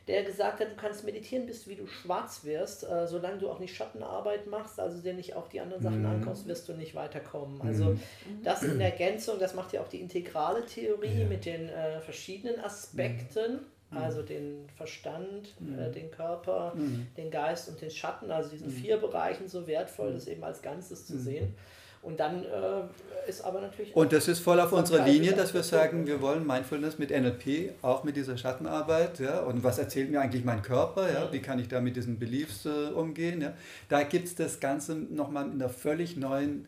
S4: der gesagt hat, du kannst meditieren, bis wie du schwarz wirst, äh, solange du auch nicht Schattenarbeit machst, also dir nicht auf die anderen Sachen
S5: Mhm.
S4: ankommst, wirst du nicht weiterkommen. Also
S5: Mhm.
S4: das in Ergänzung, das macht ja auch die integrale Theorie
S5: Ja.
S4: mit den äh, verschiedenen Aspekten,
S5: Mhm.
S4: also den Verstand,
S5: Mhm.
S4: äh, den Körper,
S5: Mhm.
S4: den Geist und den Schatten, also diesen vier Bereichen so wertvoll, das eben als Ganzes zu
S5: Mhm.
S4: sehen. Und dann äh, ist aber natürlich.
S5: Und das ist voll auf unserer Linie, dass wir sagen, wir wollen Mindfulness mit NLP, auch mit dieser Schattenarbeit. Ja? Und was erzählt mir eigentlich mein Körper? Ja?
S4: Mhm.
S5: Wie kann ich da mit diesen Beliefs äh, umgehen? Ja? Da gibt es das Ganze nochmal in einer völlig neuen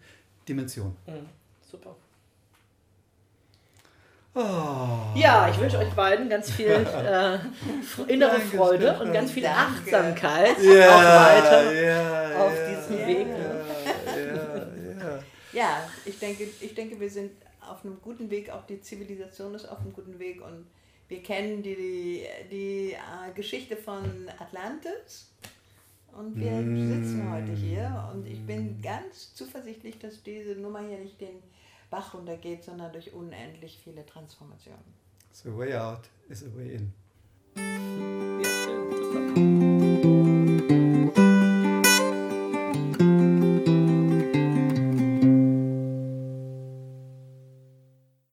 S5: Dimension.
S4: Mhm. Super. Ja, ich wünsche euch beiden ganz viel äh, innere
S5: Danke,
S4: Freude und ganz viel
S6: Danke.
S4: Achtsamkeit
S5: Ja,
S4: auch weiter
S5: ja,
S4: auf diesem Weg.
S5: Ja,
S6: ich denke, ich denke, wir sind auf einem guten Weg, auch die Zivilisation ist auf einem guten Weg und wir kennen die, die, die äh, Geschichte von Atlantis und wir sitzen heute hier und ich bin ganz zuversichtlich, dass diese Nummer hier nicht den Bach runtergeht, sondern durch unendlich viele Transformationen.
S5: So way out is a way in.